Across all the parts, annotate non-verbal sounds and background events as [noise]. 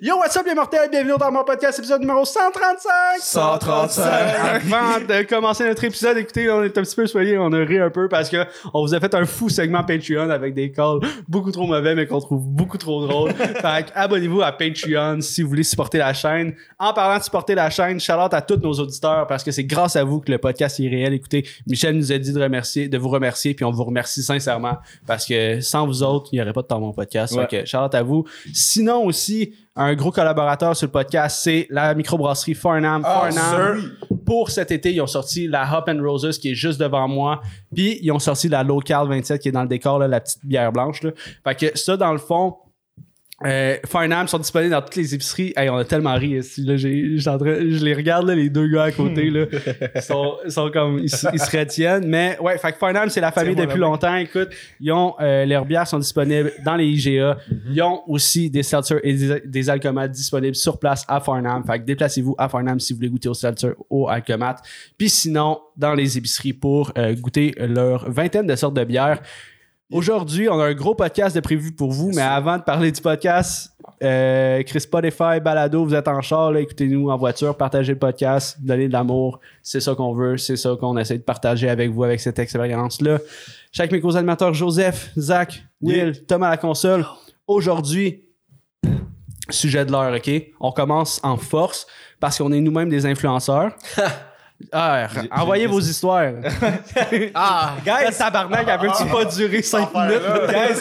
Yo, what's up les mortels? Bienvenue dans mon podcast, épisode numéro 135! 135. Avant de commencer notre épisode, écoutez, on est un petit peu soyez, on a ri un peu parce que on vous a fait un fou segment Patreon avec des calls beaucoup trop mauvais mais qu'on trouve beaucoup trop drôle. fait que abonnez-vous à Patreon si vous voulez supporter la chaîne. En parlant de supporter la chaîne, shout out à tous nos auditeurs parce que c'est grâce à vous que le podcast est réel. Écoutez, Michel nous a dit de remercier, de vous remercier puis on vous remercie sincèrement parce que sans vous autres, il n'y aurait pas de temps mon podcast. Ouais. Fait que shout out à vous. Sinon aussi, un gros collaborateur sur le podcast, c'est la microbrasserie Farnham. Ah, Farnham, pour cet été, ils ont sorti la Hop and Roses qui est juste devant moi. Puis ils ont sorti la Local 27 qui est dans le décor, là, la petite bière blanche. Là. Fait que ça, dans le fond, euh, Farnham sont disponibles dans toutes les épiceries. Hey, on a tellement ri ici. Là, j'ai, je les regarde, là, les deux gars à côté. Là, ils, sont, ils sont comme. Ils, se retiennent. Mais ouais, fait que Farnham, c'est la famille depuis longtemps. Écoute, ils ont, euh, leurs bières sont disponibles dans les IGA. Ils ont aussi des seltzers et des, des alcomates disponibles sur place à Farnham. Fait que déplacez-vous à Farnham si vous voulez goûter au seltzer ou alcomates. Puis sinon, dans les épiceries pour euh, goûter leur vingtaine de sortes de bières. Aujourd'hui, on a un gros podcast de prévu pour vous, mais avant de parler du podcast, euh, Chris Spotify, Balado, vous êtes en char, écoutez-nous en voiture, partagez le podcast, donnez de l'amour, c'est ça qu'on veut, c'est ça qu'on essaie de partager avec vous avec cette expérience-là. Chaque mes co-animateurs, Joseph, Zach, Will, Tom à la console. Aujourd'hui, sujet de l'heure, OK? On commence en force parce qu'on est nous-mêmes des influenceurs. [laughs] Ah, envoyez vos histoires. [laughs] ah, guys, tabarnak, elle peut-tu pas durer 5 minutes? [laughs] Guys,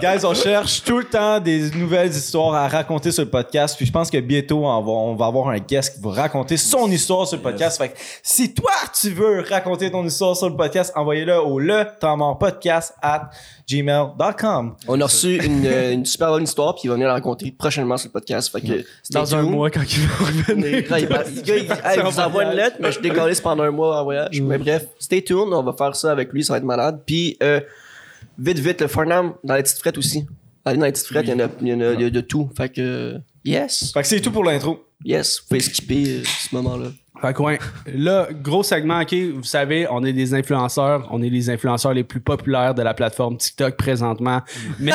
[laughs] Guys, on cherche tout le temps des nouvelles histoires à raconter sur le podcast. Puis je pense que bientôt, on va, on va avoir un guest qui va raconter son histoire sur le podcast. Fait que si toi, tu veux raconter ton histoire sur le podcast, envoyez-le au le podcast at gmail.com. On a reçu une, euh, une super bonne histoire, puis il va venir la raconter prochainement sur le podcast. Fait que, Dans un mois, quand il va revenir. Hey, il vous envoie une lettre, mais je décolle pendant un mois en voyage. Mais bref, stay tuned, on va faire ça avec lui, ça va être malade. Puis, euh, vite, vite, le Farnham, dans les petites frettes aussi. Allez dans les petites frettes, il y en a, il y en a- il y a de tout. Fait que, yes, Fait que c'est tout pour l'intro. yes, vous pouvez skipper euh, ce moment-là. Fait que ouais, là, gros segment, OK, vous savez, on est des influenceurs, on est les influenceurs les plus populaires de la plateforme TikTok présentement. Mais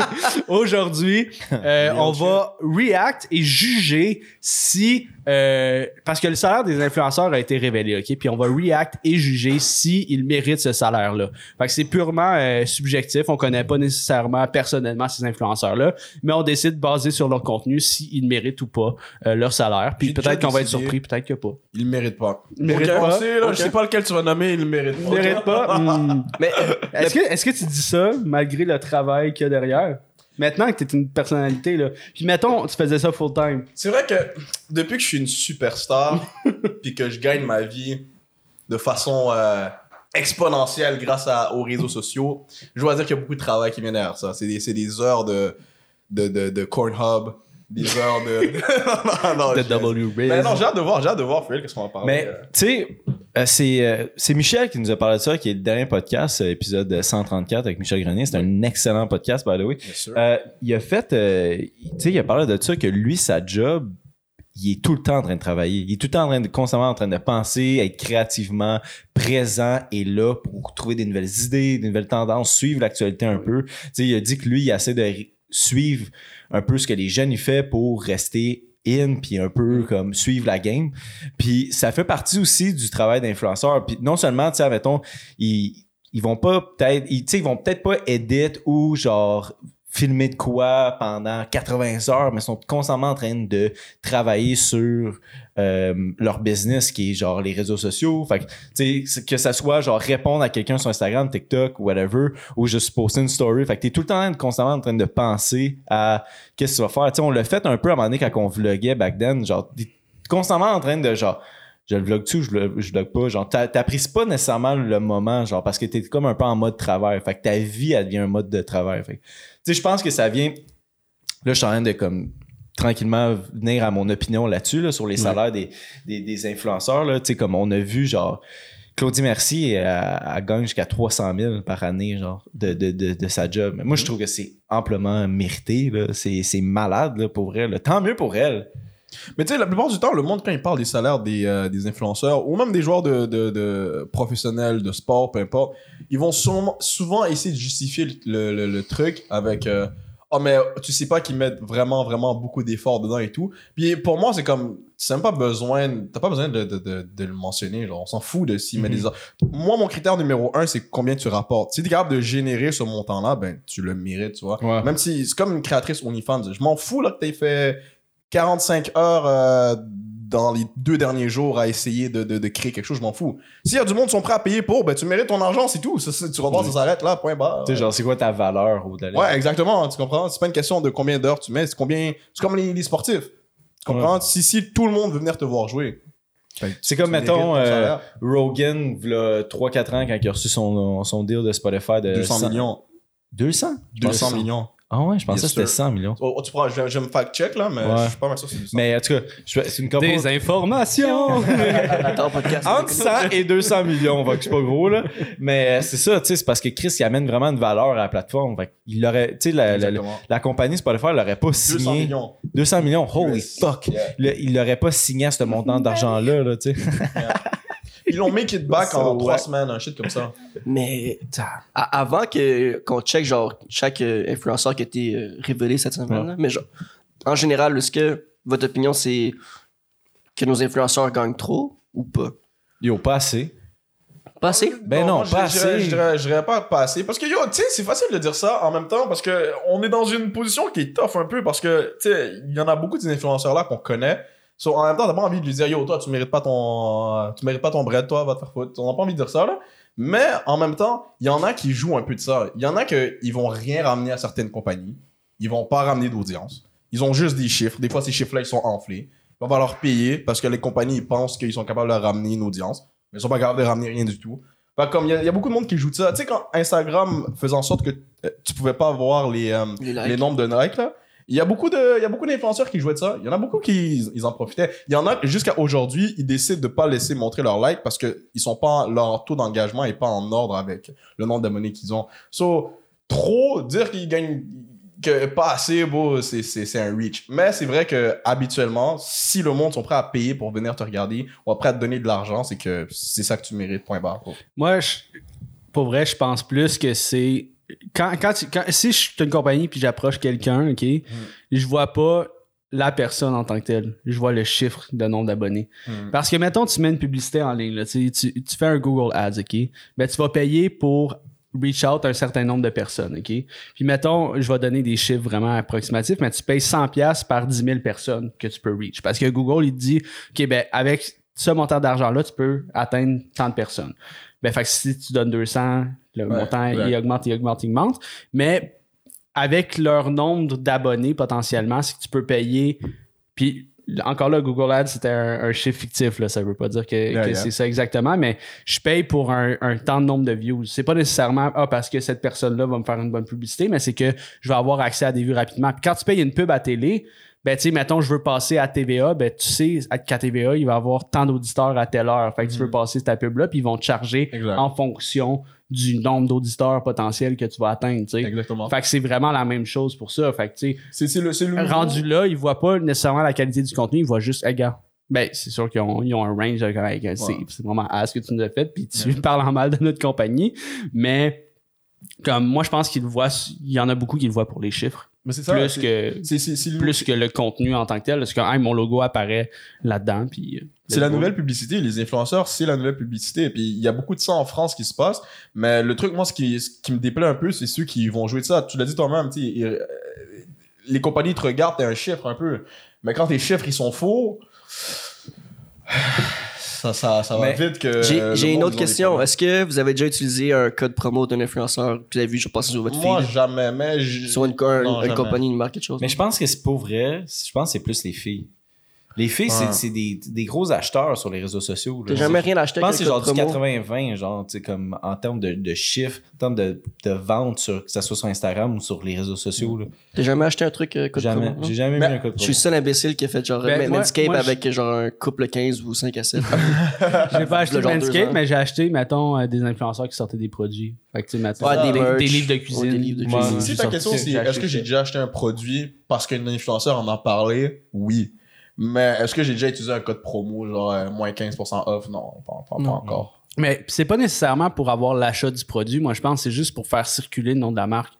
[laughs] aujourd'hui, [laughs] euh, on va react et juger si... euh, parce que le salaire des influenceurs a été révélé, OK? Puis on va react et juger si ils méritent ce salaire-là. Fait que c'est purement euh, subjectif. On connaît pas nécessairement personnellement ces influenceurs-là, mais on décide basé sur leur contenu s'ils méritent ou pas euh, leur salaire. Puis peut-être qu'on va être surpris, peut-être que pas. Il le mérite pas. Il mérite pas. sait, là. Je sais pas lequel tu vas nommer, il le mérite Il pas. mérite pas. [laughs] Mais, Est-ce que, est-ce que tu dis ça malgré le travail qu'il y a derrière? Maintenant que t'es une personnalité, là. Puis mettons, tu faisais ça full time. C'est vrai que depuis que je suis une superstar, [laughs] puis que je gagne ma vie de façon euh, exponentielle grâce à- aux réseaux sociaux, je dois dire qu'il y a beaucoup de travail qui vient derrière ça. C'est des, c'est des heures de, de, de, de Cornhub, des heures de... [laughs] non, non, De W Ben non, j'ai hâte de voir, j'ai hâte de voir, Phil, qu'est-ce qu'on va parler. Mais, euh. tu sais, euh, c'est euh, c'est Michel qui nous a parlé de ça, qui est le dernier podcast, épisode 134 avec Michel Grenier. C'est un excellent podcast, by the way. Bien sûr. Il a fait, tu sais, il a parlé de ça que lui, sa job, il est tout le temps en train de travailler. Il est tout le temps en train de, constamment en train de penser, être créativement présent et là pour trouver des nouvelles idées, des nouvelles tendances, suivre l'actualité un peu. Tu sais, il a dit que lui, il essaie de suivre un peu ce que les jeunes, il fait pour rester in puis un peu comme suivre la game. Puis ça fait partie aussi du travail d'influenceur. Puis non seulement, tu sais, mettons, ils, ils vont pas peut-être, ils, ils vont peut-être pas edit ou genre filmer de quoi pendant 80 heures, mais sont constamment en train de travailler sur euh, leur business qui est genre les réseaux sociaux. Fait que, tu que ça soit genre répondre à quelqu'un sur Instagram, TikTok, whatever, ou juste poster une story. Fait que t'es tout le temps constamment en train de penser à qu'est-ce que tu vas faire. Tu sais, on l'a fait un peu à un moment donné quand on vloguait back then, genre, t'es constamment en train de genre, je le vlog-tu ou je le je vlog pas? Genre, t'a- t'apprécies pas nécessairement le moment, genre, parce que t'es comme un peu en mode travail. Fait que ta vie, devient un mode de travail. Fait tu sais, je pense que ça vient. Là, je suis en train de comme tranquillement venir à mon opinion là-dessus, là, sur les salaires des, des, des influenceurs. Là, Tu sais, comme on a vu, genre, Claudie Mercier, elle, elle gagne jusqu'à 300 000 par année, genre, de, de, de, de sa job. Mais moi, je trouve que c'est amplement mérité. C'est, malade, là, pour elle. Tant mieux pour elle. Mais tu sais, la plupart du temps, le monde, quand il parle des salaires des, euh, des influenceurs ou même des joueurs de, de, de professionnels, de sport, peu importe, ils vont souvent, souvent essayer de justifier le, le, le truc avec euh, Oh, mais tu sais pas qu'ils mettent vraiment, vraiment beaucoup d'efforts dedans et tout. Puis pour moi, c'est comme, c'est même pas besoin, t'as pas besoin de, de, de, de le mentionner. Genre, on s'en fout de s'il met Mhm. des heures. Moi, mon critère numéro un, c'est combien tu rapportes. Si t'es capable de générer ce montant-là, ben, tu le mérites, tu vois. Ouais. Même si c'est comme une créatrice OnlyFans, je m'en fous là que t'aies fait 45 heures euh, dans les deux derniers jours à essayer de, de, de créer quelque chose, je m'en fous. S'il y a du monde qui sont prêts à payer pour, ben tu mérites ton argent, c'est tout. Ça, c'est- tu vas voir, ça s'arrête là, point barre. Tu sais, genre, c'est quoi ta valeur au-delà Ouais, exactement, tu comprends? C'est pas une question de combien d'heures tu mets, c'est combien. C'est comme les, les sportifs. Tu comprends? Si, si tout le monde veut venir te voir jouer. ben, C'est tu comme, mettons, ton euh. Rogan, v'là 3-4 ans, quand il a reçu son, son deal de Spotify de 200 100 millions. 200? 200 millions. Ah ouais, je pensais Yes, que c'était sir. 100 millions. Oh, oh, tu prends, je, vais- je vais me fact-check là, mais Ouais. je suis pas mal sûr que c'est 200. Mais en tout cas, je- c'est une couple... Des informations! [laughs] Entre 100 et 200 millions, va que c'est pas gros, là. Mais euh, c'est ça, tu sais, c'est parce que Chris, il amène vraiment une valeur à la plateforme. Fait il aurait, tu sais, la, la, la, la compagnie Spotify l'aurait pas 200 signé. millions. 200 millions, holy Yes. fuck. Yeah. Le- il l'aurait pas signé à ce montant d'argent-là, là, tu sais. Ils l'ont make it back en. [laughs] 3 semaines, un shit comme ça. Mais à- avant que qu'on check genre chaque euh, influenceur qui a été euh, révélé cette semaine, là, mais genre, en général, est-ce que votre opinion c'est que nos influenceurs gagnent trop ou pas? Yo, pas assez. Pas assez? Ben non, moi, pas je assez. Je dirais, je dirais pas pas assez. Parce que, yo, tu sais, c'est facile de dire ça en même temps parce que on est dans une position qui est tough un peu parce que, tu sais, il y en a beaucoup de ces influenceurs-là qu'on connaît. So, en même temps, t'as pas envie de lui dire, yo, toi, tu mérites pas ton, tu mérites pas ton bread, toi, va te faire foutre. On n'a pas envie de dire ça, là. Mais, en même temps, il y en a qui jouent un peu de ça. Il y en a qui ils vont rien ramener à certaines compagnies. Ils vont pas ramener d'audience. Ils ont juste des chiffres. Des fois, ces chiffres-là, ils sont enflés. On va leur payer parce que les compagnies, ils pensent qu'ils sont capables de ramener une audience. Mais ils sont pas capables de ramener rien du tout. Fait comme il y, a- il y a beaucoup de monde qui joue de ça. Tu sais, quand Instagram faisait en sorte que euh, tu pouvais pas voir les, euh, Les les nombres de likes, là. Il y a beaucoup de, il y a beaucoup d'influenceurs qui jouaient de ça. Il y en a beaucoup qui, ils en profitaient. Il y en a, jusqu'à aujourd'hui, ils décident de pas laisser montrer leurs likes parce que ils sont pas, leur taux d'engagement est pas en ordre avec le nombre d'abonnés qu'ils ont. So, trop, dire qu'ils gagnent, que pas assez, bon, c'est, c'est, c'est un reach. Mais c'est vrai que, habituellement, si le monde sont prêts à payer pour venir te regarder ou prêts à te donner de l'argent, c'est que c'est ça que tu mérites, point barre. Moi, pour vrai, je pense plus que c'est. Quand, quand, tu- quand- si je suis une compagnie puis j'approche quelqu'un, OK, je vois pas la personne en tant que telle. Je vois le chiffre de nombre d'abonnés. Mm. Parce que, mettons, tu mets une publicité en ligne, là, tu, sais, tu, tu fais un Google Ads, OK? Ben, tu vas payer pour reach out un certain nombre de personnes, OK? Puis, mettons, je vais donner des chiffres vraiment approximatifs, mais tu payes 100$ piastres par 10 000 personnes que tu peux reach. Parce que Google, il te dit, OK, ben, avec ce montant d'argent-là, tu peux atteindre tant de personnes. Ben, fait que si tu donnes 200, le Ouais, montant, il augmente, il augmente, il augmente. Mais avec leur nombre d'abonnés potentiellement, c'est que tu peux payer. Puis encore là, Google Ads, c'était un, un chiffre fictif. Là. Ça veut pas dire que, Yeah, que yeah. c'est ça exactement, mais je paye pour un, un temps de nombre de views. C'est pas nécessairement ah, parce que cette personne-là va me faire une bonne publicité, mais c'est que je vais avoir accès à des vues rapidement. Puis quand tu payes une pub à télé, ben tu sais, mettons, je veux passer à TVA, ben tu sais qu'à TVA, il va y avoir tant d'auditeurs à telle heure. Fait que tu veux passer ta pub-là, puis ils vont te charger Mm. Exact. en fonction du nombre d'auditeurs potentiels que tu vas atteindre, tu sais. Exactement. Fait que c'est vraiment la même chose pour ça. Fait que, tu sais, C'est, le, rendu là, ils voient pas nécessairement la qualité du contenu, ils voient juste, hey, gars. Ben, c'est sûr qu'ils ont, ils ont un range, c'est, Ouais. c'est vraiment à ce que tu nous as fait, puis tu [laughs] parles en mal de notre compagnie. Mais, comme moi, je pense qu'ils le voient, il y en a beaucoup qui le voient pour les chiffres. Mais c'est ça. plus que, plus que le contenu en tant que tel. Parce que, hey, mon logo apparaît là-dedans, puis. euh, C'est la nouvelle publicité. Les influenceurs, c'est la nouvelle publicité. Puis, il y a beaucoup de ça en France qui se passe. Mais le truc, moi, ce qui, ce qui me déplaît un peu, c'est ceux qui vont jouer de ça. Tu l'as dit toi-même, euh, les compagnies te regardent, t'es un chiffre un peu. Mais quand tes chiffres, ils sont faux, ça, ça, ça va Mais vite que. J'ai une autre question. Est-ce que vous avez déjà utilisé un code promo d'un influenceur? Que vous avez vu, je pense, sur votre Moi, feed? jamais. Mais Sur une, un- Non, une jamais. compagnie, une marque, quelque chose? Mais je pense que c'est pas vrai. Je pense que c'est plus les filles. Les filles, c'est- Ouais. c'est des, des gros acheteurs sur les réseaux sociaux. T'as jamais rien acheté Je pense que c'est un genre du promo? 80-20, genre, tu sais, comme en termes de, de chiffres, en termes de, de vente, sur, que ça soit sur Instagram ou sur les réseaux sociaux. T'as jamais acheté un truc euh, code Jamais. J'ai jamais Mais mis un code Je suis le seul imbécile qui a fait genre Ben, moi- Manscape je- avec genre un couple 15 ou 5 à 7. [laughs] J'ai pas acheté ans. mais j'ai acheté, mettons, euh, des influenceurs qui sortaient des produits. Fait que, tu sais, mettons, Ouais, des des, merch. des livres de Ouais, cuisine. des livres de cuisine. Si ta question c'est est-ce que j'ai déjà acheté un produit parce qu'un influenceur en a parlé? Oui. Mais est-ce que j'ai déjà utilisé un code promo, genre euh, moins 15% off? Non, pas, pas- pas Non. encore. Mais c'est pas nécessairement pour avoir l'achat du produit. Moi, je pense que c'est juste pour faire circuler le nom de la marque.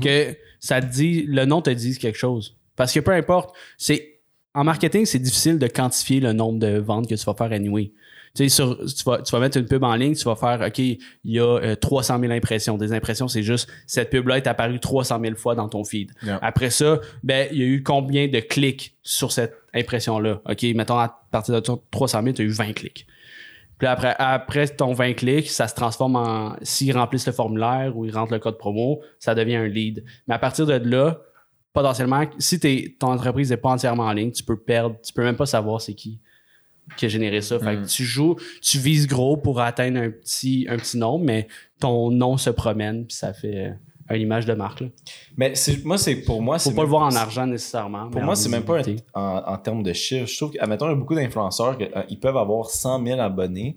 Que ça te dit, le nom te dit quelque chose. Parce que peu importe, c'est en marketing, c'est difficile de quantifier le nombre de ventes que tu vas faire anyway. Tu sais, sur, tu, vas, tu vas mettre une pub en ligne, tu vas faire, OK, il y a euh, 300 000 impressions. Des impressions, c'est juste, cette pub-là est apparue 300 000 fois dans ton feed. Yeah. Après ça, ben, il y a eu combien de clics sur cette impression-là? OK, mettons, à partir de 300 000, tu as eu 20 clics. Puis après, après ton 20 clics, ça se transforme en. S'ils remplissent le formulaire ou ils rentrent le code promo, ça devient un lead. Mais à partir de là, potentiellement, si ton entreprise n'est pas entièrement en ligne, tu peux perdre, tu peux même pas savoir c'est qui qui a généré ça. Fait que tu joues, tu vises gros pour atteindre un petit, un petit nombre, mais ton nom se promène, puis ça fait euh, une image de marque. Là. Mais moi, c'est pour moi, Faut pas le voir en argent nécessairement. Pour moi, c'est même pas un- en, en termes de chiffres. Je trouve qu'admettons, il y a beaucoup d'influenceurs qui peuvent avoir 100 000 abonnés,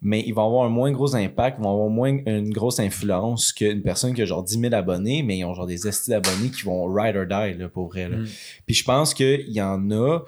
mais ils vont avoir un moins gros impact, ils vont avoir moins une grosse influence qu'une personne qui a genre 10 000 abonnés, mais ils ont genre des estis d'abonnés qui vont ride or die, là, pour vrai. là. Mm. Puis je pense qu'il y en a.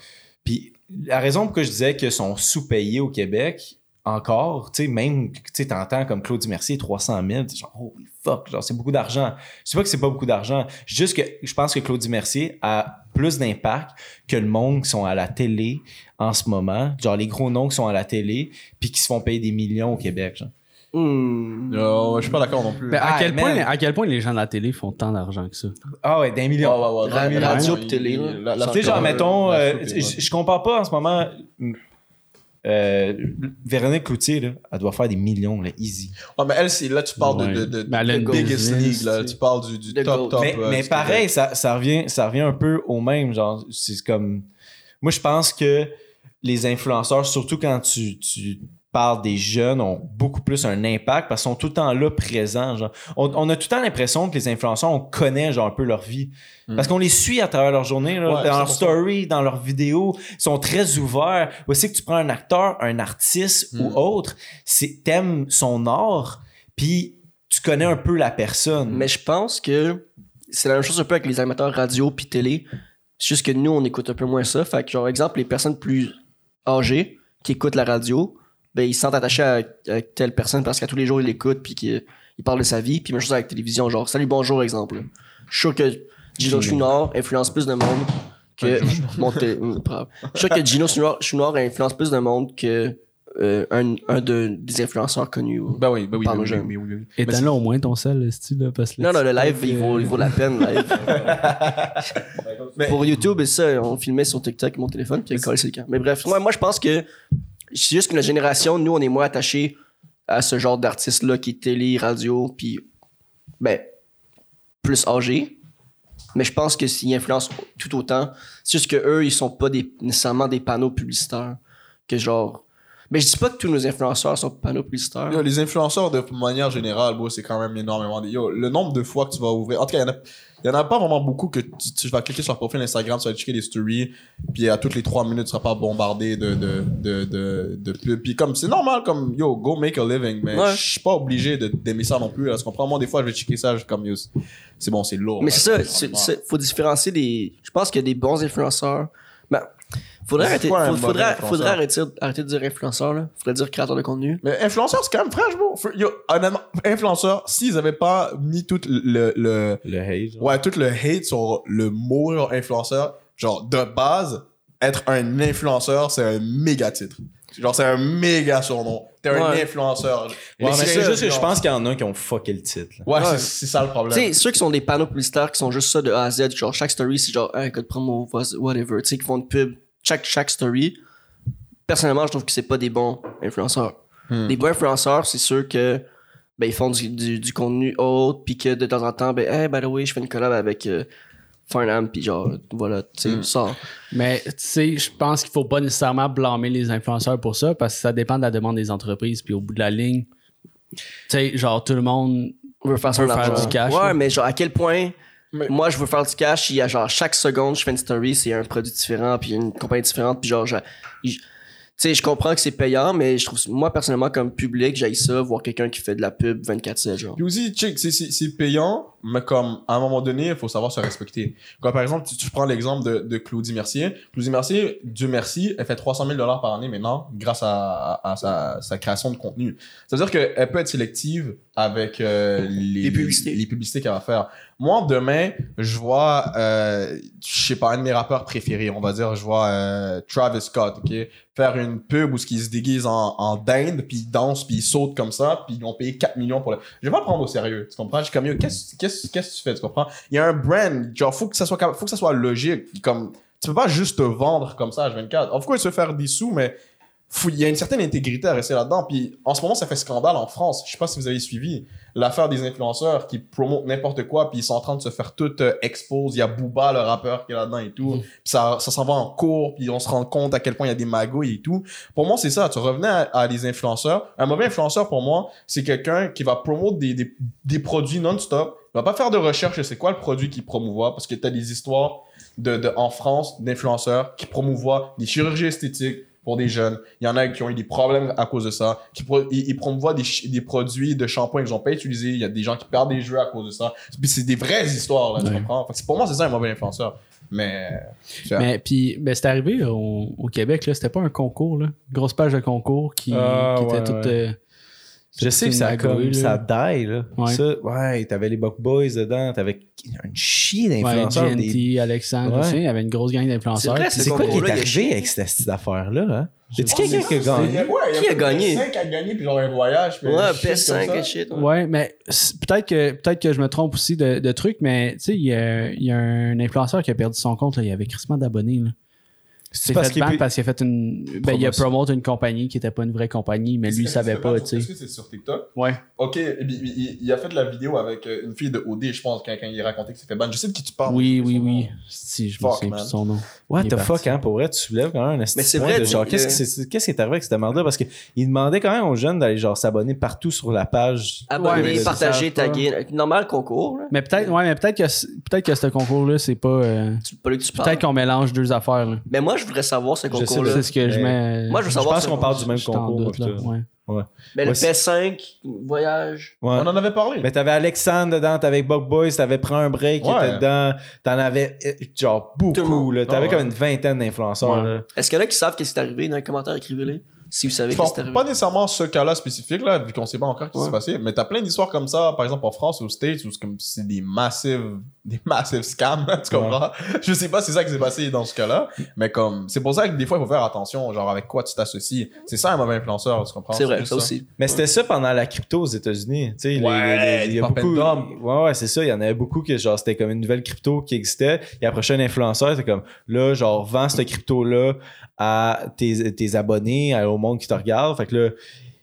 Puis la raison pour laquelle je disais qu'ils sont sous-payés au Québec, encore, tu sais, même, tu sais, t'entends comme Claude Mercier, 300 000, t'es genre, oh fuck, genre, c'est beaucoup d'argent. Je sais pas que c'est pas beaucoup d'argent, juste que je pense que Claude Mercier a plus d'impact que le monde qui sont à la télé en ce moment, genre les gros noms qui sont à la télé, puis qui se font payer des millions au Québec, genre. Hmm. Non, je suis pas d'accord non plus. Mais à, Ah, quel man. point, à quel point les gens de la télé font tant d'argent que ça? Ah ouais, des millions. Ouais, ouais, ouais, millions, radio pis télé, Tu sais, genre, la- mettons, euh, je compare pas en ce moment. euh, Véronique Cloutier, là, elle doit faire des millions, là, easy. Ouais, mais elle, c'est là, tu parles Ouais. de, de, de, de biggest business, league, là. tu parles du, du top, top. mais euh, mais pareil, ça, ça, revient, ça revient un peu au même. Genre, c'est comme. Moi, je pense que les influenceurs, surtout quand tu, tu parles des jeunes, ont beaucoup plus un impact parce qu'ils sont tout le temps là présents. Genre. On, on a tout le temps l'impression que les influenceurs, on connaît genre un peu leur vie. Parce qu'on les suit à travers leur journée, là, Ouais, dans leur 100%. story, dans leurs vidéos. Ils sont très ouverts. Voici que tu prends un acteur, un artiste ou Mm. autre, c'est t'aimes son art, puis tu connais un peu la personne. Mais je pense que c'est la même chose un peu avec les animateurs radio puis télé. C'est juste que nous, on écoute un peu moins ça. Fait que, genre, exemple, les personnes plus âgées qui écoutent la radio, ben, ils se sentent attachés à, à telle personne parce qu'à tous les jours, ils l'écoutent puis qu'ils ils parlent de sa vie. Puis même chose avec la télévision, genre, salut, bonjour, exemple. Je suis sûr que Gino Chouinard influence plus de monde que. Hum, pas grave. Je suis sûr que Gino Chouinard- influence plus de monde que euh, un, un de, des influenceurs connus. Ben oui, ben oui, Parle ben oui, jeunes. oui, oui, oui, oui. Éteins-le au moins ton sel, style, là, parce que Non, non, le live, il vaut, il vaut la peine, live. Mais- [laughs] Pour YouTube, et ça, on filmait sur TikTok mon téléphone, puis il a collé sur le camp. Mais bref, moi, moi, je pense que c'est juste que notre génération, nous, on est moins attachés à ce genre d'artistes-là qui est télé, radio, puis, ben, plus âgés. Mais je pense que s'ils influencent tout autant, c'est juste que eux, ils sont pas nécessairement des panneaux publicitaires. Que genre. Mais je dis pas que tous nos influenceurs sont panneaux publicitaires. Yo, les influenceurs, de manière générale, bro, c'est quand même énormément. de- Yo, le nombre de fois que tu vas ouvrir. En tout cas, il y en a. Il en a pas vraiment beaucoup que tu, tu vas cliquer sur leur profil Instagram, tu vas checker les stories, puis à toutes les trois minutes, tu seras pas bombardé de, de, de, de, de pubs. Puis comme, c'est normal, comme, yo, go make a living, mais Ouais. je suis pas obligé d'aimer ça non plus. Là, tu comprends? Moi, des fois, je vais checker ça, je comme, yo, c'est bon, c'est lourd. Mais c'est ça, c'est- faut différencier des. Je pense qu'il y a des bons influenceurs. Ben, faudrait arrêter, quoi faut- faudrait, arrêter, arrêter de dire influenceur, là. Faudrait dire créateur de contenu. Mais influenceur, c'est quand même fraîche, bro. F- Yo, honnêtement, influenceur, s'ils avaient pas mis tout le, le, Le hate. genre. Ouais, tout le hate sur le mot genre, influenceur, genre de base, être un influenceur, c'est un méga titre. Genre, c'est un méga surnom. T'es un Ouais. influenceur. Ouais, mais c'est juste que je pense qu'il y en a qui ont fucké le titre. Ouais, Ouais. c'est- ça le Tu problème. sais, ceux qui sont des panneaux publicitaires qui sont juste ça de A à Z, genre chaque story, c'est genre, un code promo, whatever. Tu sais, qui font une pub, chaque, chaque story. Personnellement, je trouve que c'est pas des bons influenceurs. Hmm. Les bons influenceurs, c'est ceux que, ben, ils font du, du, du contenu autre, puis que de temps en temps, ben, hey, by the way, je fais une collab avec euh, Farnham, puis genre, voilà, tu sais, Hmm. ça. Mais tu sais, je pense qu'il faut pas nécessairement blâmer les influenceurs pour ça parce que ça dépend de la demande des entreprises. Puis au bout de la ligne, tu sais, genre tout le monde. On veut faire veut du cash, Ouais, là. mais genre, à quel point. Mais- Moi, je veux faire du cash. Il y a genre, chaque seconde, je fais une story, c'est un produit différent, puis une compagnie différente, puis genre, je- sais, je comprends que c'est payant, mais je trouve, moi, personnellement, comme public, j'aille ça, voir quelqu'un qui fait de la pub 24-7, genre. Puis aussi, check, c'est- payant, mais comme à un moment donné, il faut savoir se respecter. Comme par exemple, tu, tu prends l'exemple de, de Claudie Mercier. Claudie Mercier, Dieu merci, elle fait 300 000 dollars par année maintenant grâce à, à, à sa, sa création de contenu. Ça veut dire qu'elle peut être sélective avec euh, les, Les publicités. les publicités qu'elle va faire. Moi, demain, je vois, euh, je sais pas, un de mes rappeurs préférés, on va dire, je vois euh, Travis Scott, ok, faire une pub où il se déguise en, en dinde, puis il danse, puis il saute comme ça, puis ils ont payé 4 millions pour le... Je vais pas prendre au sérieux, tu comprends? Je suis comme, qu'est-ce qu'est-ce- que tu fais, tu comprends? Il y a un brand, genre, faut que ça soit, faut que ça soit logique, comme, tu peux pas juste te vendre comme ça, H24. Of course, se faire des sous, mais il y a une certaine intégrité à rester là-dedans. Puis en ce moment, ça fait scandale en France. Je sais pas si vous avez suivi l'affaire des influenceurs qui promotent n'importe quoi, puis ils sont en train de se faire tout euh, expose. Il y a Booba, le rappeur, qui est là-dedans et tout. Puis ça, ça s'en va en cours, puis on se rend compte à quel point il y a des magouilles et tout. Pour moi, c'est ça. Tu revenais à, à des influenceurs. Un mauvais influenceur, pour moi, c'est quelqu'un qui va promouvoir des, des, des produits non-stop. Il va pas faire de recherche c'est quoi le produit qu'il promouvoit, parce que tu as des histoires de, de, en France d'influenceurs qui promouvoient des chirurgies esthétiques pour des jeunes. Il y en a qui ont eu des problèmes à cause de ça, qui pro- ils, ils promouvoient des, des produits de shampoing qu'ils n'ont pas utilisés. Il y a des gens qui perdent des jeux à cause de ça. Puis c'est des vraies histoires, là, tu comprends? Fait que c'est- pour moi, c'est ça un mauvais influenceur. Mais. c'est- Mais puis, ben, c'est arrivé au, au Québec, là. C'était pas un concours, là. Grosse page de concours qui, Ah, qui était ouais, toute. ouais. euh, Je sais que ça, une comme, ça là. die, là. Ouais. Ça, ouais, t'avais les Buck Boys dedans, t'avais un chier Ouais, d'influenceurs. GNT, des- Alexandre Ouais. aussi. Il y avait une grosse gang d'influenceurs. C'est C'est quoi qui est a arrivé avec cette, cette affaire-là, hein? Ouais, quelqu'un c'est qui a gagné? a- ouais, a Qui a gagné? 5 a gagné, puis genre un voyage. puis Ouais, un shit comme PS5 ça? et shit. ouais. Ouais, mais c'est- peut-être que peut-être que je me trompe aussi de, de trucs, mais tu sais, il y a, il y a un influenceur qui a perdu son compte, là, il y avait crissement d'abonnés. C'est parce fait qu'il ban peut- parce qu'il a fait une. Ben, il a promote une compagnie qui était pas une vraie compagnie, mais lui, il Est-ce savait pas, tu Est-ce sais. que c'est sur TikTok? Ouais. Ok, et puis, il, il- il a fait de la vidéo avec euh, une fille de OD, je pense, quand, quand il racontait que c'était ban. Je sais de qui tu parles. Oui, oui, oui. nom. Si, je me Fuck, souviens man. plus son nom. What the fuck, hein? Pour vrai, tu soulèves quand même un Mais c'est vrai, de genre, qu'est-ce euh, qui c'est- qu'est-ce qui est arrivé avec cette merde-là? Parce qu'il demandait quand même aux jeunes d'aller genre s'abonner partout sur la page. Abonner, partager, taguer. Normal concours, là. Mais peut-être, ouais, mais peut-être que c- peut-être que ce concours-là, c'est pas. euh, peut-être qu'on mélange deux affaires. Là. Mais moi, je voudrais savoir ce Je sais concours-là. C'est ce que je mets. Moi, je veux Je savoir pense ce qu'on parle du même je concours. doute, là, moi, ouais. Mais le Ouais, c'est- PS5, voyage. Ouais. On en avait parlé. Mais t'avais Alexandre dedans, t'avais Buck Boys, t'avais pris un break qui Ouais. était dedans, t'en avais euh, genre beaucoup. T'avais comme une vingtaine d'influenceurs. Est-ce qu'il y en a qui savent qu'est-ce qui est arrivé dans les commentaires? Écrivez-les. Si vous savez pas nécessairement ce cas-là spécifique, là, vu qu'on sait pas encore ce qui s'est passé. Mais t'as plein d'histoires comme ça, par exemple en France ou aux States, où c'est comme c'est des massives, [laughs] des massives scams, [laughs] tu comprends? Je sais pas si c'est ça qui s'est passé dans ce cas-là, mais comme, c'est pour ça que des fois il faut faire attention, genre avec quoi tu t'associes. C'est ça un mauvais influenceur, tu comprends? C'est vrai, ça aussi. Mais c'était ça pendant la crypto aux États-Unis. Tu sais, il y a beaucoup. Ouais, ouais, c'est ça. Il y en avait beaucoup que genre c'était comme une nouvelle crypto qui existait. Et après, un influenceur, c'est comme là, genre, vends cette crypto-là à tes, tes abonnés, à- au monde qui te regarde. Fait que là,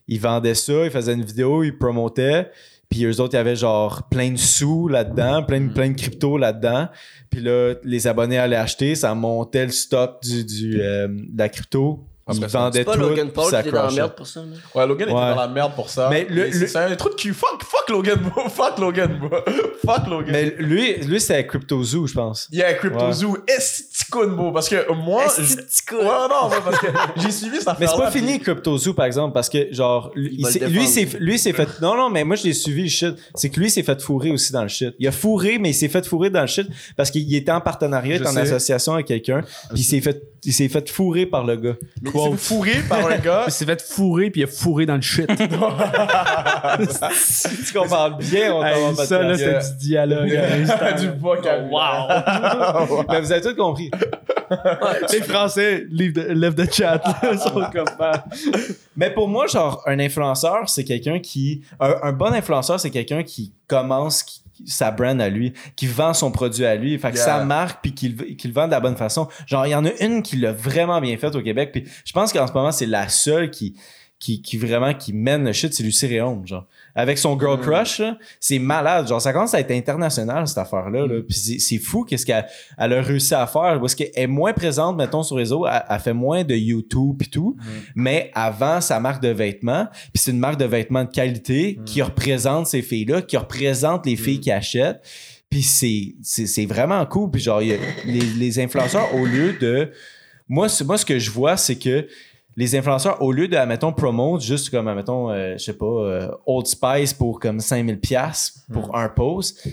ils vendaient ça, ils faisaient une vidéo, ils promotaient. Puis eux autres, il y avait genre plein de sous là-dedans, plein de, Mm. plein de crypto là-dedans. Puis là, les abonnés allaient acheter, ça montait le stock du, du, euh, de la crypto. Ça- C'est pas tout, Logan Paul ça qui est dans la merde pour ça. là. Ouais, Logan était Ouais. dans la merde pour ça. Mais le- c'est- le- c'est un truc qui fuck, fuck Logan, bro. [laughs] fuck Logan, bro. [laughs] fuck Logan. Mais lui, lui c'était CryptoZoo, je pense. Il y a un Crypto Ouais. Zoo esticoune, bro. Parce que moi. Tu Ouais, non, mais parce que j'ai suivi cette [laughs] Mais c'est pas fini CryptoZoo par exemple parce que genre lui s'est- c'est fait non non mais moi je l'ai suivi le shit c'est que lui s'est fait fourrer aussi dans le shit il a fourré mais il s'est fait fourrer dans le shit parce qu'il était en partenariat il Je était en association avec quelqu'un puis il s'est fait il s'est fait fourrer par le gars Mais il s'est fait fourrer par un gars. [laughs] Il s'est fait fourrer puis il a fourré dans le shit. [laughs] tu comprends bien on Hey, ça, là, pas c'était du dialogue. du vocabulaire. Wow! [laughs] mais vous avez tout compris Les Français, leave the, lève the chat. Sont comme. Mais pour moi, genre, un influenceur, c'est quelqu'un qui. Un, un bon influenceur, c'est quelqu'un qui commence qui- sa brand à lui, qui vend son produit à lui, fait que Yeah. sa marque, puis qu'il qu'il le vend de la bonne façon. Genre, il y en a une qui l'a vraiment bien fait au Québec, puis je pense qu'en ce moment, c'est la seule qui, qui, qui vraiment qui mène le shit, c'est Lucie Réaume, genre. Avec son girl Mm. crush, c'est malade. Genre, ça commence à être international, cette affaire-là. Là. Puis c'est- fou qu'est-ce qu'elle elle a réussi à faire. Parce qu'elle est moins présente, mettons, sur les réseaux. Elle, elle fait moins de YouTube et tout. Mais avant, sa marque de vêtements, puis c'est une marque de vêtements de qualité qui représente ces filles-là, qui représente les filles qui achètent. Puis c'est, c'est, c'est vraiment cool. Puis genre, y a- les, les influenceurs, au lieu de... Moi, moi, ce que je vois, c'est que les influenceurs, au lieu de, admettons, promote juste comme, admettons, euh, je sais pas, euh, Old Spice pour comme 5000 pièces pour un post,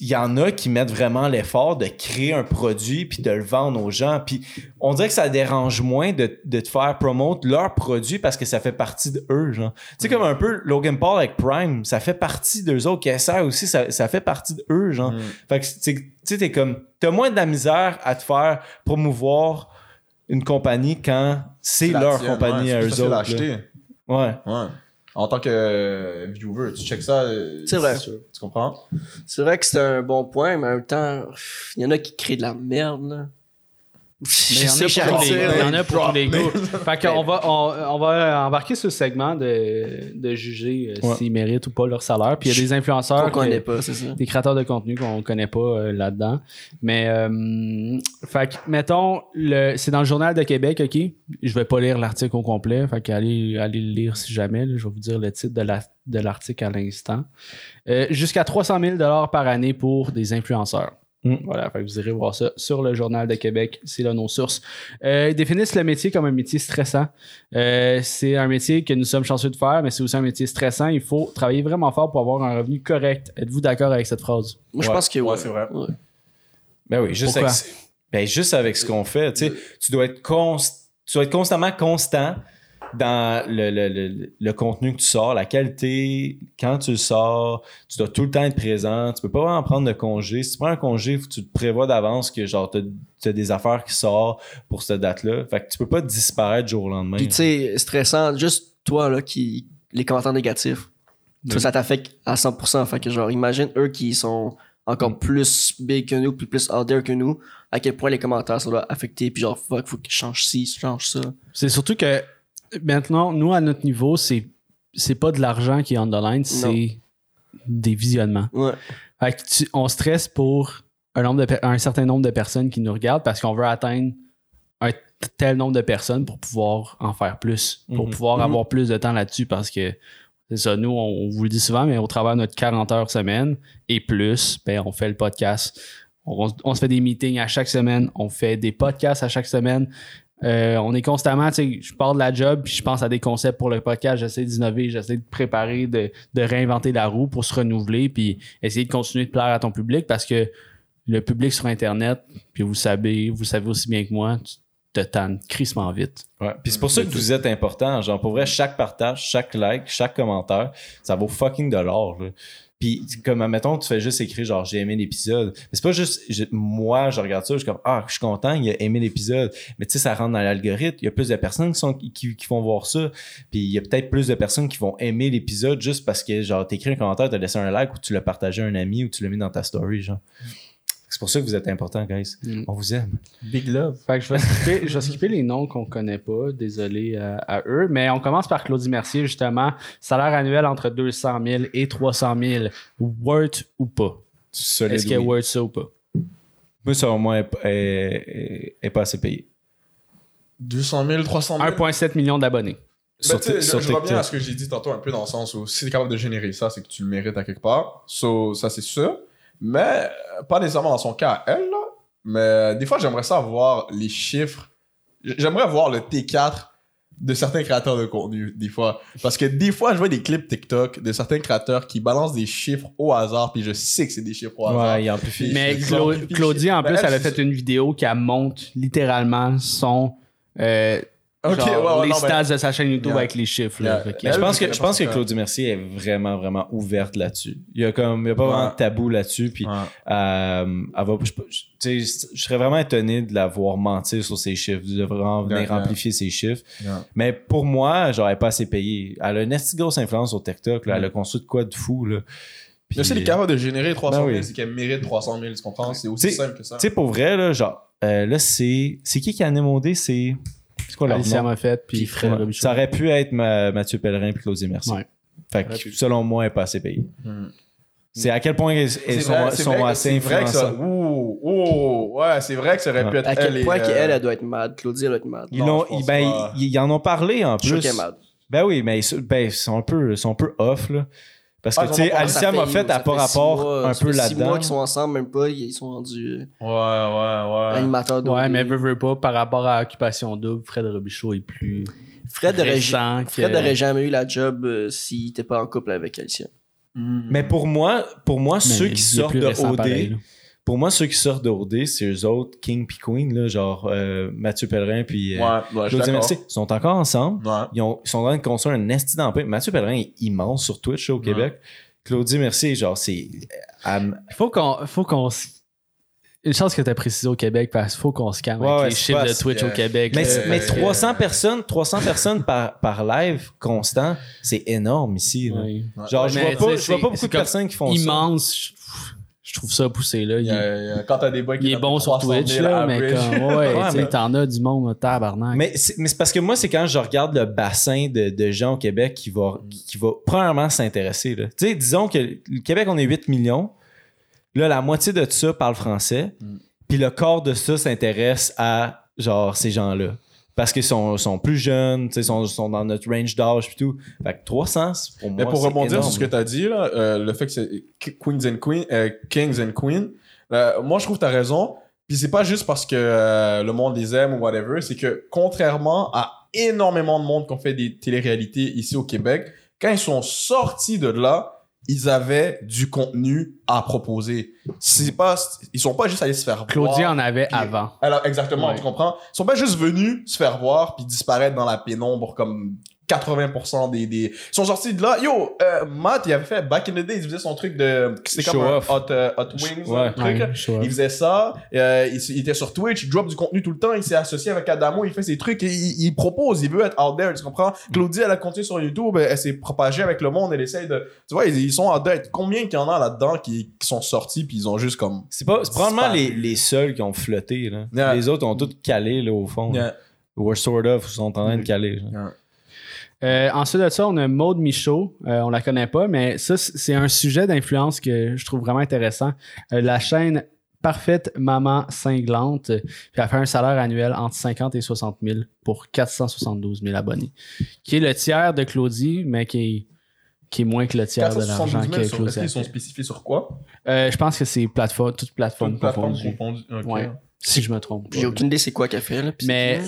il y en a qui mettent vraiment l'effort de créer un produit puis de le vendre aux gens. Puis on dirait que ça dérange moins de, de te faire promote leur produit parce que ça fait partie de eux, genre. Tu sais, comme un peu Logan Paul avec Prime, ça fait partie d'eux autres. KSR aussi, ça, ça fait partie de eux, genre. Mm. Fait que, tu sais, tu sais, t'es comme, t'as moins de la misère à te faire promouvoir une compagnie quand c'est leur tienne, compagnie ouais, à eux autres. Ouais. Ouais. En tant que euh, viewer, tu check ça. euh, C'est vrai. Tu comprends? C'est vrai que c'est un bon point, mais en même temps, il y en a qui créent de la merde, là. Mais il y en a Je sais pas. il y en a pour tous les goûts. Fait qu'on va, on, on va embarquer sur le segment de, de juger euh, Ouais. s'ils méritent ou pas leur salaire. Puis il y a des influenceurs, Qu'on connaît pas, c'est ça. des créateurs de contenu qu'on connaît pas euh, là-dedans. Mais, euh, fait que, mettons, le, c'est dans le Journal de Québec, OK? Je vais pas lire l'article au complet. Fait qu'allez allez le lire si jamais. là. je vais vous dire le titre de, la, de l'article à l'instant. Euh, jusqu'à 300 000 par année pour des influenceurs. Mm. Voilà, vous irez voir ça sur le Journal de Québec. C'est là nos sources. Euh, ils définissent le métier comme un métier stressant. Euh, c'est un métier que nous sommes chanceux de faire, mais c'est aussi un métier stressant. Il faut travailler vraiment fort pour avoir un revenu correct. Êtes-vous d'accord avec cette phrase? Moi, je Ouais. pense que Ouais, ouais. c'est vrai. Ouais. Ben oui, juste Pourquoi? avec, ben juste avec ce qu'on fait, tu sais, tu dois être const- tu dois être constamment constant dans le, le, le, le contenu que tu sors, la qualité, quand tu le sors, tu dois tout le temps être présent, tu peux pas vraiment prendre de congé. Si tu prends un congé, faut que tu te prévois d'avance que genre t'as as des affaires qui sortent pour cette date-là. Fait que tu peux pas disparaître du jour au lendemain. Puis tu sais, stressant, juste toi, là, qui. Les commentaires négatifs. Ça, ça t'affecte à 100%. Fait que, genre, imagine eux qui sont encore Mm. plus big que nous, puis plus out there que nous, à quel point les commentaires, ça doit affecter, puis genre, fuck, faut qu'ils changent ci, change ça. C'est surtout que maintenant, nous, à notre niveau, c'est c'est pas de l'argent qui est on the line, c'est des visionnements. Ouais. Fait que tu- on stresse pour un, nombre de pe- un certain nombre de personnes qui nous regardent parce qu'on veut atteindre un tel nombre de personnes pour pouvoir en faire plus, pour Mhm. pouvoir Mhm. avoir plus de temps là-dessus parce que c'est ça, nous, on, on vous le dit souvent, mais au travers de notre 40 heures semaine et plus, ben, on fait le podcast. On, on se fait des meetings à chaque semaine, on fait des podcasts à chaque semaine. Euh, on est constamment, tu sais, je pars de la job, puis je pense à des concepts pour le podcast, j'essaie d'innover, j'essaie de préparer, de, réinventer la roue pour se renouveler, puis essayer de continuer de plaire à ton public parce que le public sur Internet, puis vous savez, vous savez aussi bien que moi, tu te tannes crissement vite. Ouais. Puis c'est pour ça que vous êtes important. Genre, pour vrai, chaque partage, chaque like, chaque commentaire, ça vaut fucking de l'or. Puis, comme, admettons, tu fais juste écrire, genre, j'ai aimé l'épisode. Mais c'est pas juste, moi, je regarde ça, je suis comme, ah, je suis content, il a aimé l'épisode. Mais tu sais, ça rentre dans l'algorithme. Il y a plus de personnes qui, sont, qui, qui vont voir ça. Puis, il y a peut-être plus de personnes qui vont aimer l'épisode juste parce que, genre, t'écris un commentaire, t'as laissé un like ou tu l'as partagé à un ami ou tu l'as mis dans ta story, genre. C'est pour ça que vous êtes important, guys. Mm. On vous aime. Big love. Fait que je vais skipper, je vais skipper les noms qu'on connaît pas, désolé à, à eux, mais on commence par Claudie Mercier, justement. Salaire annuel entre 200 000 et 300 000. Worth ou pas? Est-ce qu'il y a oui. worth ça ou pas? Moi, ça, au moins, est, est- est pas assez payé. 200 000, 300 000. 1,7 million d'abonnés. Ben, tu je, je reviens à ce que j'ai dit tantôt un peu dans le sens où si t'es capable de générer ça, c'est que tu le mérites à quelque part. So, ça, c'est sûr. Mais pas nécessairement dans son cas à elle, là. Mais euh, des fois, j'aimerais ça voir les chiffres. J'aimerais voir le T4 de certains créateurs de contenu, des fois. Parce que des fois, je vois des clips TikTok de certains créateurs qui balancent des chiffres au hasard, puis je sais que c'est des chiffres au hasard. Ouais, il amplifie. Mais Cla-. Claudie, en Ben, plus, elle, elle a fait une vidéo qui elle montre littéralement son. euh, Ok, genre, ouais, ouais, les non, stats mais- de sa chaîne YouTube Yeah. avec les chiffres. Là, Yeah. Je Elle, pense que je pense que cas. Claudie Mercier est vraiment vraiment ouverte là-dessus. Il y a comme il y a pas Ouais. vraiment de tabou là-dessus puis Ouais. euh, elle va je, serais vraiment étonné de la voir mentir sur ses chiffres, de vraiment venir Yeah, yeah. amplifier ses chiffres. Yeah. Mais pour moi, j'aurais pas assez payé. Elle a une esti grosse influence sur TikTok là, Mm. elle a construit de quoi de fou là. Puis- Mais si elle est capable de générer 300 000, Ben oui. c'est qu'elle mérite 300 000, tu comprends? C'est aussi T'sais- simple que ça. Tu sais pour vrai là, genre euh, là c'est c'est qui qui a c'est c'est quoi leur Alicia nom? Moffett puis Puis Fred Ouais. Robichaud. Ça aurait pu être ma- Mathieu Pellerin puis Claudie Mercier. Ouais. Fait que selon moi, elle n'est pas assez payée. Hmm. C'est à quel point C'est sont, vrai- c'est sont vrai que- assez c'est vrai que ça. influençantes. Ouh, ouh, ouais, c'est vrai que ça aurait Ouais. pu être À quel elle point et, qu'elle, euh, elle doit être mad? Claudie, elle doit être mad. Ils, Non, l'ont- je pense ils- ben, pas. ils, ils en ont parlé en Je suis sûr plus. qu'elle est mad. Ben oui, mais ils, sont- ben, ils sont un peu, ils sont un peu off là. Parce que Ah, ils tu sais, Alicia m'a fait- à pas rapport mois- un peu fait six mois là-dedans. qu'ils sont ensemble, même pas, ils sont rendus euh, Ouais, ouais, ouais. animateurs de Ouais, mais veut, veut pas, par rapport à Occupation Double, Fred Robichaud est plus Fred aurait, récent que... Fred aurait jamais eu la job euh, s'il était pas en couple avec Alicia. Mais pour moi, pour moi ceux qui sortent plus de OD. Pour moi, ceux qui sortent de OD, c'est eux autres, King puis Queen, là, genre euh, Mathieu Pellerin puis euh, Ouais, ouais, Claudia. Mercier, ils sont encore ensemble. Ouais. Ils, ont- ils sont en train de construire un esti d'empire. Mathieu Pellerin est immense sur Twitch là, au Québec. Claudie Mercier, genre, c'est. Il faut qu'on. Faut qu'on Une chance que tu as précisé au Québec parce qu'il faut qu'on se calme Ouais, avec les chiffres de Twitch euh, au Québec. Mais, que- 300 personnes, 300 personnes par, par live constant, c'est énorme ici. Genre, je vois pas, je vois pas beaucoup de personnes qui font ça. Immense. Je, trouve ça poussé là. Il a- quand t'as des boys qui il est bon sur 300 000 Twitch là, mais comme. Ouais, [laughs] Ouais, mais- t'en as du monde, tabarnak. Mais c'est, mais c'est parce que moi, c'est quand je regarde le bassin de, de gens au Québec qui va, qui va premièrement s'intéresser. là. Tu sais, disons que le Québec, on est 8 millions. Là, la moitié de ça parle français. Puis le quart de ça s'intéresse à, genre, ces gens-là. Parce qu'ils sont, sont plus jeunes, tu sais, sont, sont dans notre range d'âge et tout. Fait que 300, c'est- pour moi, Mais pour rebondir énorme. sur ce que tu as dit, là, euh, le fait que c'est Queens and Queen, euh, Kings and Queen, euh, moi je trouve que tu as raison. Puis c'est pas juste parce que euh, le monde les aime ou whatever, c'est que contrairement à énormément de monde qui ont fait des téléréalités ici au Québec, quand ils sont sortis de là, ils avaient du contenu à proposer. C'est pas, ils sont pas juste allés se faire Claudie voir. en avait puis- avant. Alors, exactement, Ouais. tu comprends? Ils sont pas juste venus se faire voir puis disparaître dans la pénombre comme 80% des, des... Ils sont sortis de là. Yo, euh, Matt, il avait fait, back in the day, il faisait son truc de... C'était Show comme un off. hot, euh, hot wings, Ouais. un truc. Ouais. Il faisait ça, euh, il, était sur Twitch, il drop du contenu tout le temps, il s'est associé avec Adamo, il fait ses trucs, et il, il propose, il veut être out there, tu comprends? Claudie, elle a continué sur YouTube, elle, elle s'est propagée avec le monde, elle essaye de... Tu vois, ils, ils sont out there. Combien qu'il y en a là-dedans qui, qui sont sortis, puis ils ont juste comme... C'est pas, c'est probablement les, les seuls qui ont flotté. Là. Yeah. Les autres ont tous calé là, au fond. Yeah. Ou sort of, ils sont en train de caler. là. Euh, ensuite de ça, on a Maude Michaud. Euh, on la connaît pas, mais ça, c'est un sujet d'influence que je trouve vraiment intéressant. Euh, la chaîne Parfaite Maman Cinglante, puis elle fait un salaire annuel entre 50 et 60 000 pour 472 000 abonnés. Qui est le tiers de Claudie, mais qui est, qui est moins que le tiers de l'argent 472 que 000 sur, est-ce Claudie. a qu'ils sont spécifiés sur quoi? Euh, je pense que c'est plateforme, toute plateforme, Toute plateforme confondue, confondue. Ok. Ouais. Si je me trompe. J'ai aucune idée c'est quoi qu'elle fait, là. Mais.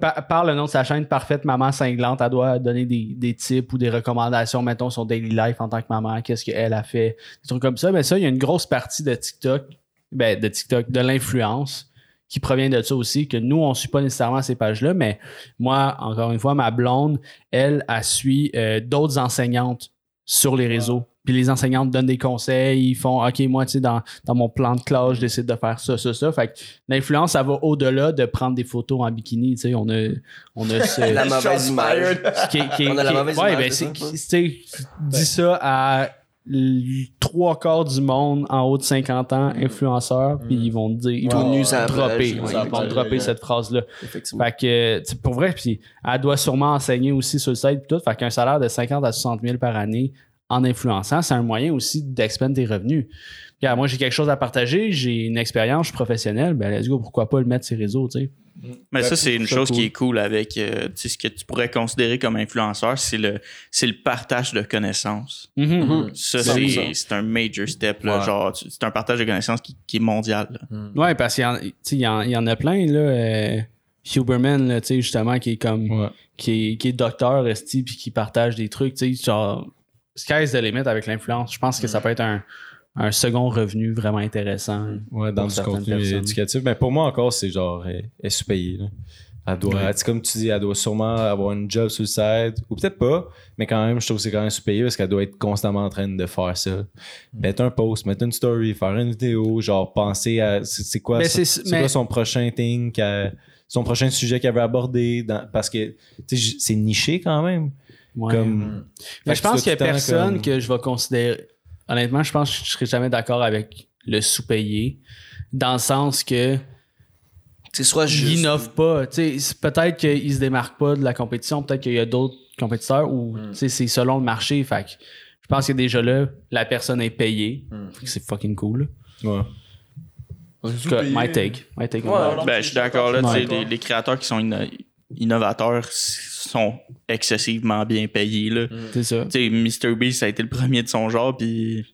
Par, par le nom de sa chaîne Parfaite Maman Cinglante, elle doit donner des, des tips ou des recommandations, mettons, son daily life en tant que maman, qu'est-ce qu'elle a fait, des trucs comme ça. Mais ça, il y a une grosse partie de TikTok, ben, de TikTok, de l'influence qui provient de ça aussi, que nous, on ne suit pas nécessairement ces pages-là, mais moi, encore une fois, ma blonde, elle, elle suit euh, d'autres enseignantes sur les réseaux. Puis les enseignantes donnent des conseils, ils font OK, moi, tu sais, dans, dans mon plan de classe, je décide de faire ça, ça, ça. Fait que l'influence, ça va au-delà de prendre des photos en bikini. Tu sais, on a, on a ce, [laughs] La mauvaise image. qui qui On a la mauvaise ouais, image ben, tu sais, dis ça à trois quarts du monde en haut de 50 ans, influenceurs, puis ils vont te dire, ils vont te ça dropper, ils vont te dropper cette phrase-là. Effectivement. Fait que, pour vrai, puis elle doit sûrement enseigner aussi sur le site, puis tout. Fait qu'un salaire de 50 à 60 000 par année en influençant, c'est un moyen aussi d'expandre tes revenus. Puis, moi, j'ai quelque chose à partager, j'ai une expérience, je suis professionnel, ben let's go, pourquoi pas le mettre sur les réseaux, tu sais. Mais ça, c'est une chose cool. qui est cool avec euh, ce que tu pourrais considérer comme influenceur, c'est le, c'est le partage de connaissances. Mhm. Ça, C'est c'est, ça. c'est un major step. Là, Ouais. genre, c'est un partage de connaissances qui, qui est mondial. là. Ouais, parce qu'il y, y, en- il y en a plein, là. euh, Huberman, là, tu sais, justement, qui est comme. Ouais. Qui est, qui est docteur, esti, puis qui partage des trucs, tu sais, genre. Sky's the limit avec l'influence. Je pense que ça peut être un, un second revenu vraiment intéressant. Ouais, dans Pour du contenu personnes. éducatif. Mais pour moi encore, c'est genre, elle, elle est sous-payée. Elle doit, Ouais. comme tu dis, elle doit sûrement avoir une job sur le side. Ou peut-être pas, mais quand même, je trouve que c'est quand même sous-payé parce qu'elle doit être constamment en train de faire ça. Mettre un post, mettre une story, faire une vidéo, genre penser à c'est quoi, mais- son prochain thing, son prochain sujet qu'elle veut aborder. dans- parce que c'est niché quand même. Ouais. Comme, Mais je pense qu'il y dois a personne comme- que je vais considérer. Honnêtement, je pense que je serais jamais d'accord avec le sous-payé. Dans le sens que C'est soit il juste. innove pas. Tu sais, c'est peut-être qu'il se démarque pas de la compétition, peut-être qu'il y a d'autres compétiteurs ou tu sais, c'est selon le marché. Fait que je pense que déjà là, la personne est payée. Que C'est fucking cool. ouais. En tout cas, my take. My take Ouais, Ben, je suis d'accord. Là, tu sais, Ouais. les, les créateurs qui sont innovateurs sont excessivement bien payés. Là. C'est ça. Tu sais, MrBeast a été le premier de son genre, puis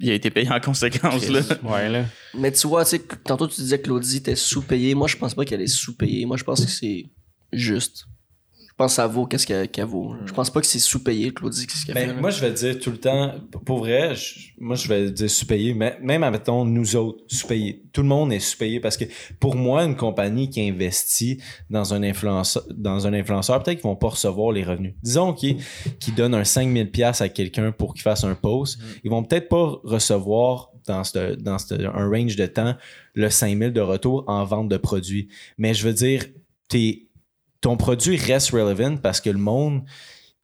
il a été payé en conséquence. Là. Ouais, là. Mais tu vois, tu sais, que- tantôt tu disais que Claudie était sous-payée. Moi, je pense pas qu'elle est sous-payée. Moi, je pense que c'est juste. Pense que ça vaut qu'est-ce qu'elle qu'elle vaut. Je pense pas que c'est sous-payé, Claudie, qu'est-ce qu'elle fait. Ben, moi, je vais dire tout le temps, pour vrai, je- moi, je vais dire sous-payé, mais même, admettons, nous autres, sous-payé. Tout le monde est sous-payé parce que pour moi, une compagnie qui investit dans un influenceur, dans un influenceur, peut-être qu'ils vont pas recevoir les revenus. Disons qu'ils qui donnent un 5000 pièces à quelqu'un pour qu'il fasse un post, ils vont peut-être pas recevoir dans, ce, dans ce- un range de temps le 5000 de retour en vente de produits. Mais je veux dire, t'es ton produit reste relevant parce que le monde,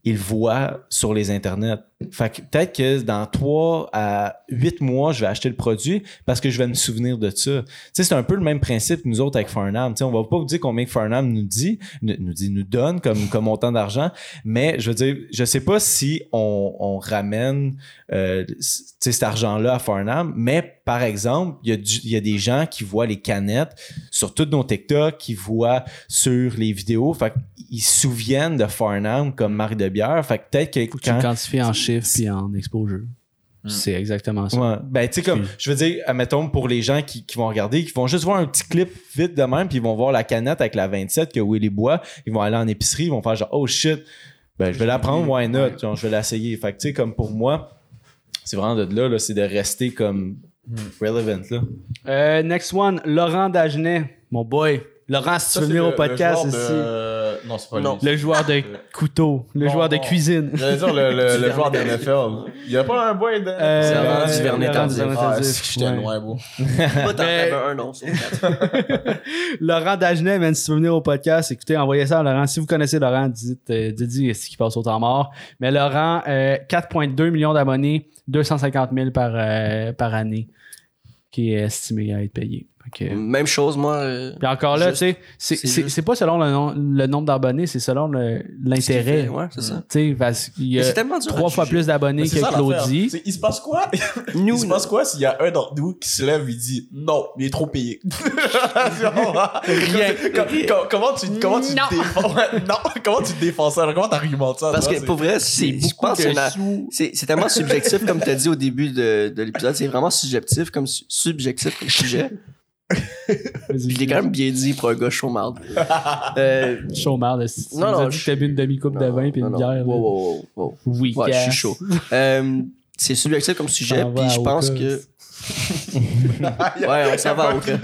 il voit sur les internets. Fait que peut-être que dans 3 à 8 mois, je vais acheter le produit parce que je vais me souvenir de ça. Tu sais, c'est un peu le même principe que nous autres avec Farnham. Tu sais, on va pas vous dire combien que Farnham nous dit, nous, dit, nous donne comme, comme montant d'argent, mais je veux dire, je sais pas si on, on ramène euh, tu sais, cet argent-là à Farnham, mais par exemple, il y, a du- il y a des gens qui voient les canettes sur tous nos TikTok, qui voient sur les vidéos, fait qu'ils se souviennent de Farnham comme marque de bière. Fait que peut-être que tu quand- le quantifies en chiffres puis en exposure. C'est exactement ça. Ouais. Ben, tu sais, comme, je veux dire, admettons, pour les gens qui, qui vont regarder, qui vont juste voir un petit clip vite de même, puis ils vont voir la canette avec la 27 que Willy boit, ils vont aller en épicerie, ils vont faire genre, oh shit, ben, je vais la prendre, why not? Genre, je vais l'essayer. Fait que, tu sais, comme pour moi, c'est vraiment de là, là c'est de rester comme relevant, là. Euh, next one, Laurent Dagenet, mon boy. Laurent, si tu veux venir au podcast ici. ici. Non, c'est pas Non. lui. Le joueur de couteau, le joueur de cuisine. J'allais dire le, le, le joueur de NFL. Il y a pas un boy de. Euh, C'est Laurent euh, Duvernay Laurent Tardif. Ah, c'est que j'étais ouais. loin, beau. Pas Mais- avais un, non. c'est quatre. [laughs] Laurent Dagenet, man, si tu veux venir au podcast, écoutez, envoyez ça à Laurent. Si vous connaissez Laurent, dites, euh, dites ce qui passe au temps mort. Mais Laurent, euh, 4,2 millions d'abonnés, 250 000 par, euh, par année, qui est estimé à être payé. Même chose, moi. euh, Puis encore là, tu sais, c'est- pas selon le, nom- le nombre d'abonnés, c'est selon l'intérêt. Ouais, c'est ça. Tu sais, parce qu'il y a trois fois juger. plus d'abonnés que ça. Claudie. Il se passe quoi? [laughs] Nous, il se passe quoi s'il y a un d'entre nous qui se lève et dit non, il est trop payé? [laughs] Comment tu, comment tu Non. te défends? [laughs] Non, comment tu te défends ça? Comment t'argumentes ça? Parce toi, que pour vrai, c'est, je pense que c'est c'est, tellement subjectif, comme tu as dit au début de, de l'épisode. C'est vraiment subjectif comme, su- subjectif comme sujet. Je l'ai quand même bien dit pour un gars chômard. Euh, Chômard, si tu Non, nous non, as dit que t'as bu une demi-coupe de vin puis une non. bière. Wow, wow, wow, wow. Oui, Ouais, je suis chaud. Euh, c'est subjectif comme sujet, S'en va puis je pense que. [laughs] Ouais, on s'en va au cas.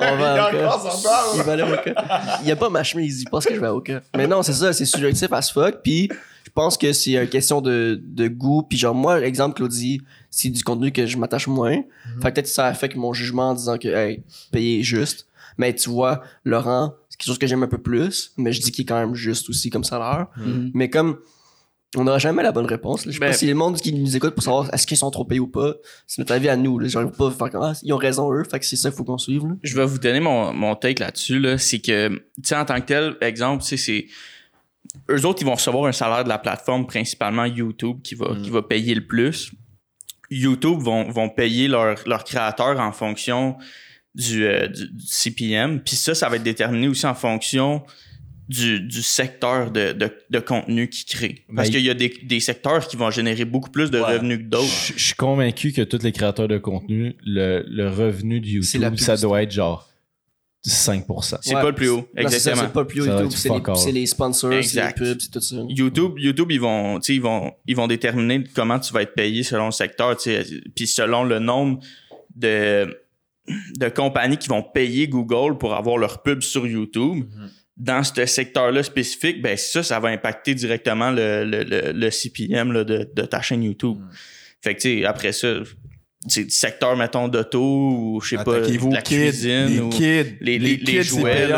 On va Il au Il va aller au cas. Il y a pas ma chemise, il pense que je vais au cas. Mais non, c'est ça, c'est subjectif as fuck. Puis pense que c'est une question de, de goût. Puis genre, moi, exemple, Claudie, c'est du contenu que je m'attache moins. Fait que peut-être que ça affecte mon jugement en disant que, hey, payer juste. Mais tu vois, Laurent, c'est quelque chose que j'aime un peu plus, mais je dis qu'il est quand même juste aussi comme salaire. Mhm. Mais comme on n'aura jamais la bonne réponse, là. je sais Ben- pas si le monde qui nous écoute pour savoir est-ce qu'ils sont trop payés ou pas, c'est notre avis à nous. Là. Genre, pas faire comme, ah, ils ont raison eux, fait que c'est ça qu'il faut qu'on suive. Là. Je vais vous donner mon, mon take là-dessus. Là. C'est que, tu sais, en tant que tel, exemple, tu sais, c'est. Eux autres, ils vont recevoir un salaire de la plateforme, principalement YouTube, qui va, qui va payer le plus. YouTube vont, vont payer leurs leurs créateurs en fonction du, euh, du, du CPM. Puis ça, ça va être déterminé aussi en fonction du, du secteur de, de, de contenu qu'ils créent. Parce Ben, qu'il y a des, des secteurs qui vont générer beaucoup plus de Ouais. revenus que d'autres. Je je suis convaincu que tous les créateurs de contenu, le, le revenu de YouTube, ça doit être genre 5%. C'est pas le plus haut. Exactement. C'est pas le plus haut YouTube, c'est les, sponsors, c'est les pubs, c'est tout ça. YouTube, YouTube, ils vont, tu sais, ils vont, ils vont déterminer comment tu vas être payé selon le secteur, tu sais, puis selon le nombre de, de compagnies qui vont payer Google pour avoir leur pub sur YouTube. Dans ce secteur-là spécifique, ben ça, ça va impacter directement le, le, le, le CPM là, de, de ta chaîne YouTube. Fait que, tu sais, après ça, du secteur, mettons, d'auto ou, je sais pas, la kids, cuisine les ou kids, les, les, les les kids, c'est jouets,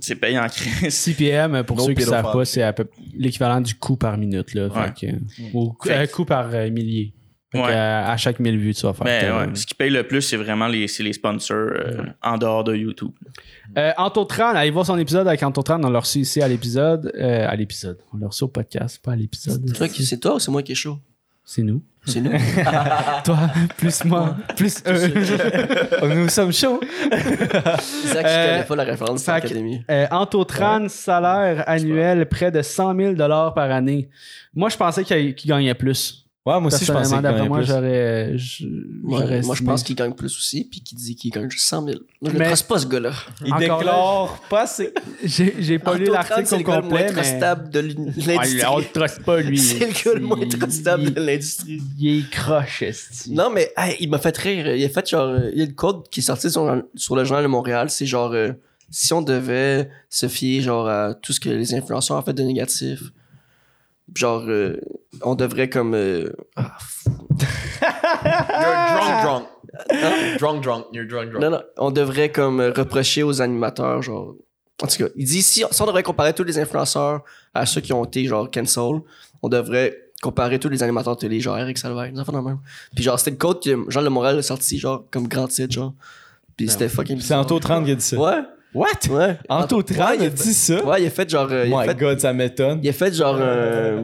c'est payant en crise. CPM, pour No ceux qui ne savent pas, c'est à peu l'équivalent du coût par minute. Là, Ouais. Fait que- ou Fait- euh, coût par euh, millier. Ouais. à chaque 1000 vues, tu vas faire. Mais ta- ouais, ce qui paye le plus, c'est vraiment les, sponsors euh, en dehors de YouTube. Euh, Antotran, allez voir son épisode avec Antotran. On l'a reçu ici à l'épisode. euh, à l'épisode. On l'a reçu au podcast, pas à l'épisode. C'est toi, qui- c'est toi ou c'est moi qui est chaud? C'est nous. C'est nous. [laughs] Toi, plus moi, plus eux. Nous sommes chauds. Euh, je connais pas la référence de l'académie. Euh, Antotran, salaire annuel près de 100 000 par année. Moi, je pensais qu'il qu'il gagnait plus. Ouais, moi aussi, je pensais qu'il gagnait moi, plus. j'aurais. Moi, j'aurais moi, je pense qu'il gagne plus aussi, puis qu'il dit qu'il gagne juste 100 000. Je ne trace pas ce gars-là. Il Encore déclore pas assez. [laughs] J'ai j'ai pas lu l'article c'est au le gars le complet, trustable de l'industrie. on le truste pas, lui. C'est le gars le moins Il- trustable il- de l'industrie. Il est croche. Non, mais hey, il m'a fait rire. Il a fait genre. Il y a une code qui est sortie sur, sur le journal de Montréal. C'est genre. euh, si on devait se fier genre à tout ce que les influenceurs ont fait de négatif, genre. euh, on devrait comme. euh, ah, f- You're drunk, drunk. Drunk, drunk. You're drunk, drunk. non, non. On devrait comme euh, reprocher aux animateurs, genre. En tout cas, il dit si, si on devrait comparer tous les influenceurs à ceux qui ont été genre cancel, on devrait comparer tous les animateurs de télé, genre Eric Salvaire, de même. Puis genre, c'était le code que Jean Le Morel a sorti, genre, comme grand titre, genre. Puis c'était fucking C'est Anto 30 qui a dit ça. Ouais, What? ouais. Anto 30 Ouais, il a dit ça? Ouais, il a fait genre. euh, My fait, God, ça m'étonne. il a fait genre. euh,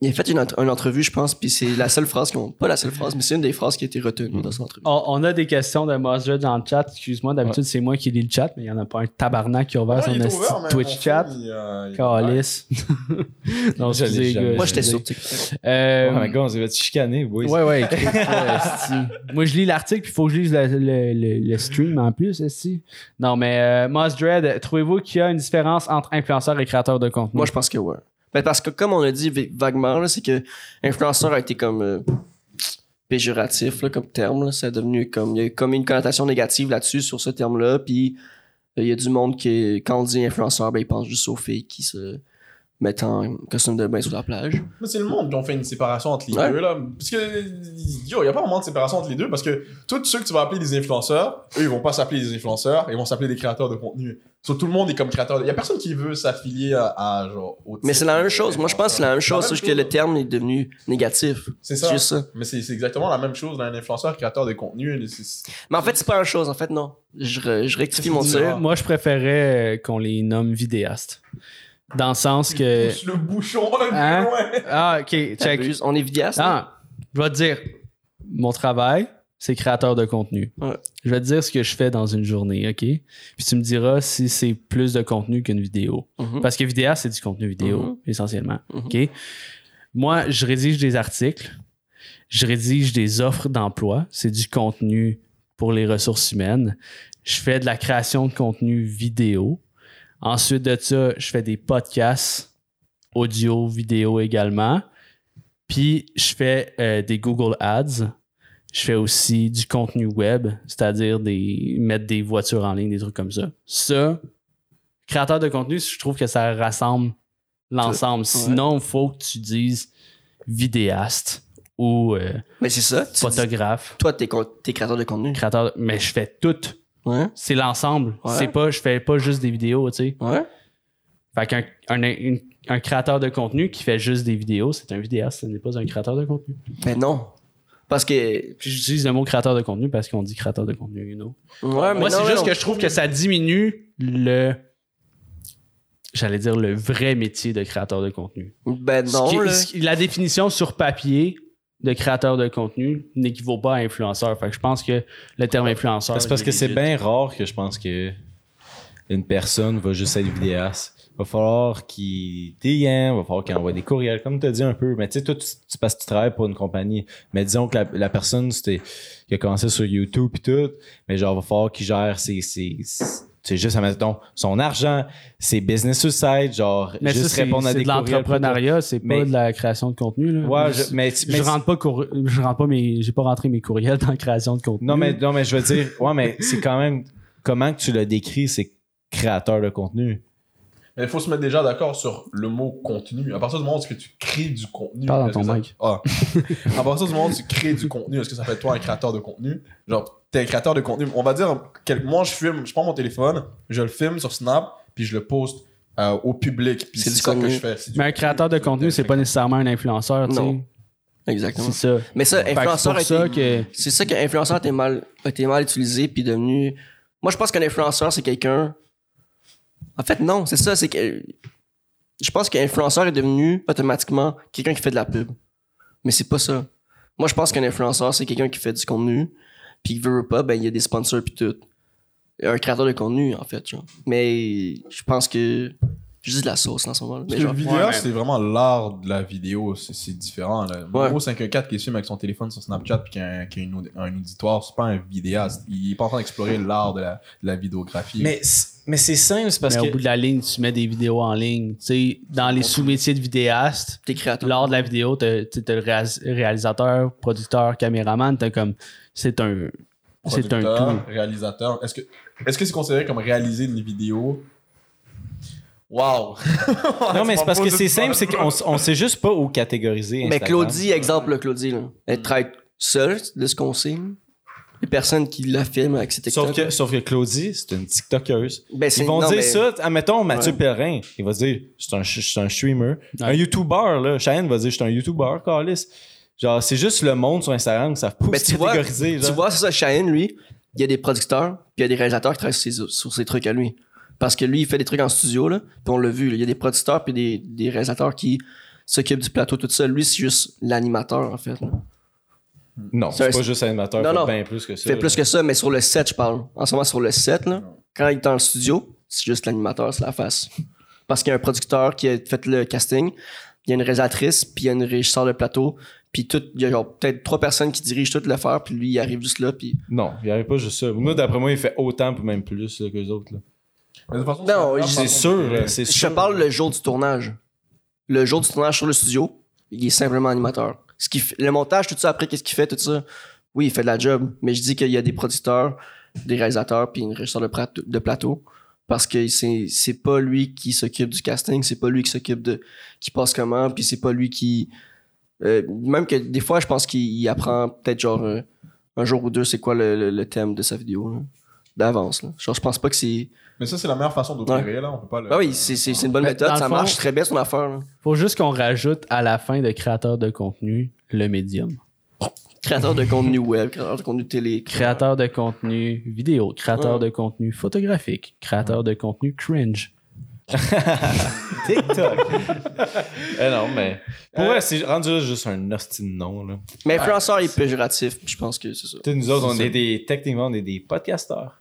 il a fait une, entre- une entrevue, je pense, puis c'est la seule phrase qu'on. Pas la seule phrase, mais c'est une des phrases qui a été retenue dans cette entrevue. On, on a des questions de Mosdred dans le chat. Excuse-moi, d'habitude, c'est moi qui lis le chat, mais il n'y en a pas un tabarnak qui a ouvert Ouais, son ouvert, Twitch chat. il, euh, il- Calice. [laughs] non, Je gars, Moi, j'étais sur TikTok. Euh, Oh my God, on s'est fait chicaner, boys. Ouais, ouais. [laughs] Moi, je lis l'article, puis il faut que je lise le, le- le- le stream en plus, esti. Non, mais euh, trouvez-vous qu'il y a une différence entre influenceur et créateur de contenu? Moi, je pense que ouais. Ben, parce que, comme on a dit vaguement, c'est que influenceur a été comme euh, péjoratif comme terme. Là. Ça a devenu comme. Il y a comme une connotation négative là-dessus, sur ce terme-là. Puis euh, il y a du monde qui, quand on dit influenceur, ben, ils pensent juste aux filles qui se mettent en costume de bain sur la plage. Mais c'est le monde qui ont fait une séparation entre les Ouais. deux, là. Parce que, yo, il n'y a pas vraiment de séparation entre les deux parce que tous ceux que tu vas appeler des influenceurs, eux, ils vont pas s'appeler des influenceurs, ils vont s'appeler des créateurs de contenu. So, tout le monde est comme créateur. Il y a personne qui veut s'affilier à, à, genre, au Mais c'est la même chose. Moi, je pense que c'est la même chose. Même que le terme est devenu négatif. C'est ça. juste ça. Mais c'est exactement la même chose d'un influenceur créateur de contenu. Mais en fait, c'est pas la même chose. En fait, non. Je, je rectifie mon tir. Moi, je préférais qu'on les nomme vidéastes. Dans le sens que. Pousse le bouchon un peu Hein? loin. Ah, ok, check. T'abuses. On est vidéaste. Ah, je vais te dire, mon travail, c'est créateur de contenu. Ouais. Je vais te dire ce que je fais dans une journée, OK? Puis tu me diras si c'est plus de contenu qu'une vidéo. Mhm. Parce que vidéo, c'est du contenu vidéo, Mhm. essentiellement. Mhm. OK? Moi, je rédige des articles, je rédige des offres d'emploi, c'est du contenu pour les ressources humaines. Je fais de la création de contenu vidéo. Ensuite de ça, je fais des podcasts, audio, vidéo également. Puis, je fais euh, des Google Ads. Je fais aussi du contenu web, c'est-à-dire des, mettre des voitures en ligne, des trucs comme ça. Ça, créateur de contenu, je trouve que ça rassemble l'ensemble. Sinon, il faut que tu dises vidéaste ou euh, Mais c'est ça. Dis- photographe, toi, t'es, t'es créateur de contenu. créateur. Mais je fais tout. Ouais. C'est l'ensemble. Ouais. C'est pas, je fais pas juste des vidéos, tu sais. Ouais. Fait qu'un un, créateur de contenu qui fait juste des vidéos, c'est un vidéaste, ce n'est pas un créateur de contenu. Ben non. Parce que. J'utilise le mot créateur de contenu parce qu'on dit créateur de contenu, you know. Ouais, Moi, c'est juste non. que je trouve que ça diminue le. J'allais dire le vrai métier de créateur de contenu. Ben non, qui là. la définition sur papier de créateur de contenu n'équivaut pas à influenceur. Fait que je pense que le terme influenceur. C'est parce que est c'est bien rare que je pense que une personne va juste être vidéaste. Va falloir qu'il DM, va falloir qu'il envoie des courriels, comme tu as dit un peu. Mais tu sais, toi, tu, que tu travailles pour une compagnie. Mais disons que la, la personne c'était, qui a commencé sur YouTube et tout, mais genre, va falloir qu'il gère ses. ses, ses- c'est juste, admettons, son argent, ses business suicide, genre, Mais juste ça, répondre à c'est des de l'entrepreneuriat, c'est pas Mais- de la création de contenu. Là. Ouais, je, je, mais, je mais- rentre pas cour- je rentre pas mes j'ai pas rentré mes courriels dans la création de contenu. Non, mais, non, mais je veux dire, ouais, mais c'est quand même, comment que tu le décris, c'est créateur de contenu? Mais il faut se mettre déjà d'accord sur le mot contenu. À partir du moment où tu crées du contenu. Parle dans ton que ça- mic. Ah. à partir du moment où tu crées du contenu, est-ce que ça fait de toi un créateur de contenu? Genre, t'es un créateur de contenu. On va dire, quel- moi, je filme, je prends mon téléphone, je le filme sur Snap, puis je le poste euh, au public. Puis C'est ça que contenu. je fais. Mais un créateur de contenu, c'est pas nécessairement un influenceur, tu sais. Exactement. C'est ça. Mais ça, Fait que influenceur ça que C'est ça qu'influenceur a été mal, a été mal utilisé puis devenu. Moi, je pense qu'un influenceur, c'est quelqu'un. En fait, non, c'est ça, c'est que. Je pense qu'un influenceur est devenu automatiquement quelqu'un qui fait de la pub. Mais c'est pas ça. Moi, je pense qu'un influenceur, c'est quelqu'un qui fait du contenu, puis qui veut veut pas, ben, il y a des sponsors puis tout. Un créateur de contenu, en fait. Mais je pense que Je dis de la sauce en ce moment. là. Mais que genre, le vidéo, Ouais, c'est vraiment l'art de la vidéo. C'est c'est différent. Là. Ouais. Gros 514 qui filme avec son téléphone sur Snapchat puis qui a, un, qui a une audi- un auditoire, c'est pas un vidéaste. Il est pas en train d'explorer l'art de la, de la vidéographie. Mais, mais c'est simple, c'est parce Mais que. au bout de la ligne, tu mets des vidéos en ligne. Tu sais, dans les sous-métiers de vidéaste, lors de la vidéo, t'as t'as- t'as le réalisateur, producteur, caméraman, t'as comme. C'est un. C'est un Producteur, tout. réalisateur. Est-ce que est-ce que c'est considéré comme réaliser une vidéo Wow! [laughs] Non, mais c'est parce que c'est simple, c'est qu'on on sait juste pas où catégoriser. Mais. Claudie, exemple, Claudie, là, elle travaille seule, de ce qu'on sait. Les personnes qui la filment avec ses TikTok. Sauf que, sauf que Claudie, c'est une TikTokeuse. Ben, Ils vont non, dire mais- ça, admettons Mathieu Ouais. Pellerin, il va dire c'est un, un streamer. Un. YouTuber, là. Cheyenne va dire je suis un YouTuber, Carlis. Genre, c'est juste le monde sur Instagram qui savent pas Ben, se tu vois, catégoriser. tu vois, c'est ça, Cheyenne, lui, il y a des producteurs, puis il y a des réalisateurs qui travaillent sur ses, sur ses trucs à lui. Parce que lui, il fait des trucs en studio, là, puis on l'a vu, là, il y a des producteurs puis des, des réalisateurs qui s'occupent du plateau, tout ça. Lui, c'est juste l'animateur, en fait. là. Non, C'est pas juste animateur, Non, il fait non. bien plus que ça. Fait plus que ça, mais sur le set, je parle. En ce moment, sur le set, là, quand il est dans le studio, c'est juste l'animateur, c'est la face. Parce qu'il y a un producteur qui a fait le casting, il y a une réalisatrice, puis il y a une régisseur de plateau, puis tout, il y a genre peut-être trois personnes qui dirigent tout l'affaire, puis lui, il arrive juste là, puis... Non, il avait pas juste ça. Moi, d'après moi, il fait autant, puis même plus là, que les autres. là. Mais de toute façon, Non, c'est sûr, c'est Je sûr. te parle le jour du tournage. Le jour du tournage sur le studio, il est simplement animateur. Ce qui fait- le montage, tout ça, après, qu'est-ce qu'il fait, tout ça? Oui, il fait de la job, mais je dis qu'il y a des producteurs, des réalisateurs, puis une régisseur de, prat- de plateau. Parce que c'est, c'est pas lui qui s'occupe du casting, c'est pas lui qui s'occupe de qui passe comment, puis c'est pas lui qui. euh, même que des fois, je pense qu'il il apprend peut-être genre euh, un jour ou deux c'est quoi le, le- le thème de sa vidéo là, d'avance. là. Genre, je pense pas que c'est. Mais ça, c'est la meilleure façon d'opérer, là. On peut pas le. Ah oui, c'est, c'est, c'est une bonne méthode, ça fond- marche très bien son affaire. là. Faut juste qu'on rajoute à la fin de créateur de contenu le médium. Créateur de contenu web, créateur de contenu télé. Créateur de contenu vidéo, créateur Ouais. de contenu photographique, créateur de contenu cringe. [laughs] TikTok. [laughs] eh non, mais. Pour vrai, c'est rendu juste un hostie de nom, là. Mais influenceur est péjoratif, je pense que c'est ça. Tu sais, nous autres, on est des, techniquement, on est des podcasteurs.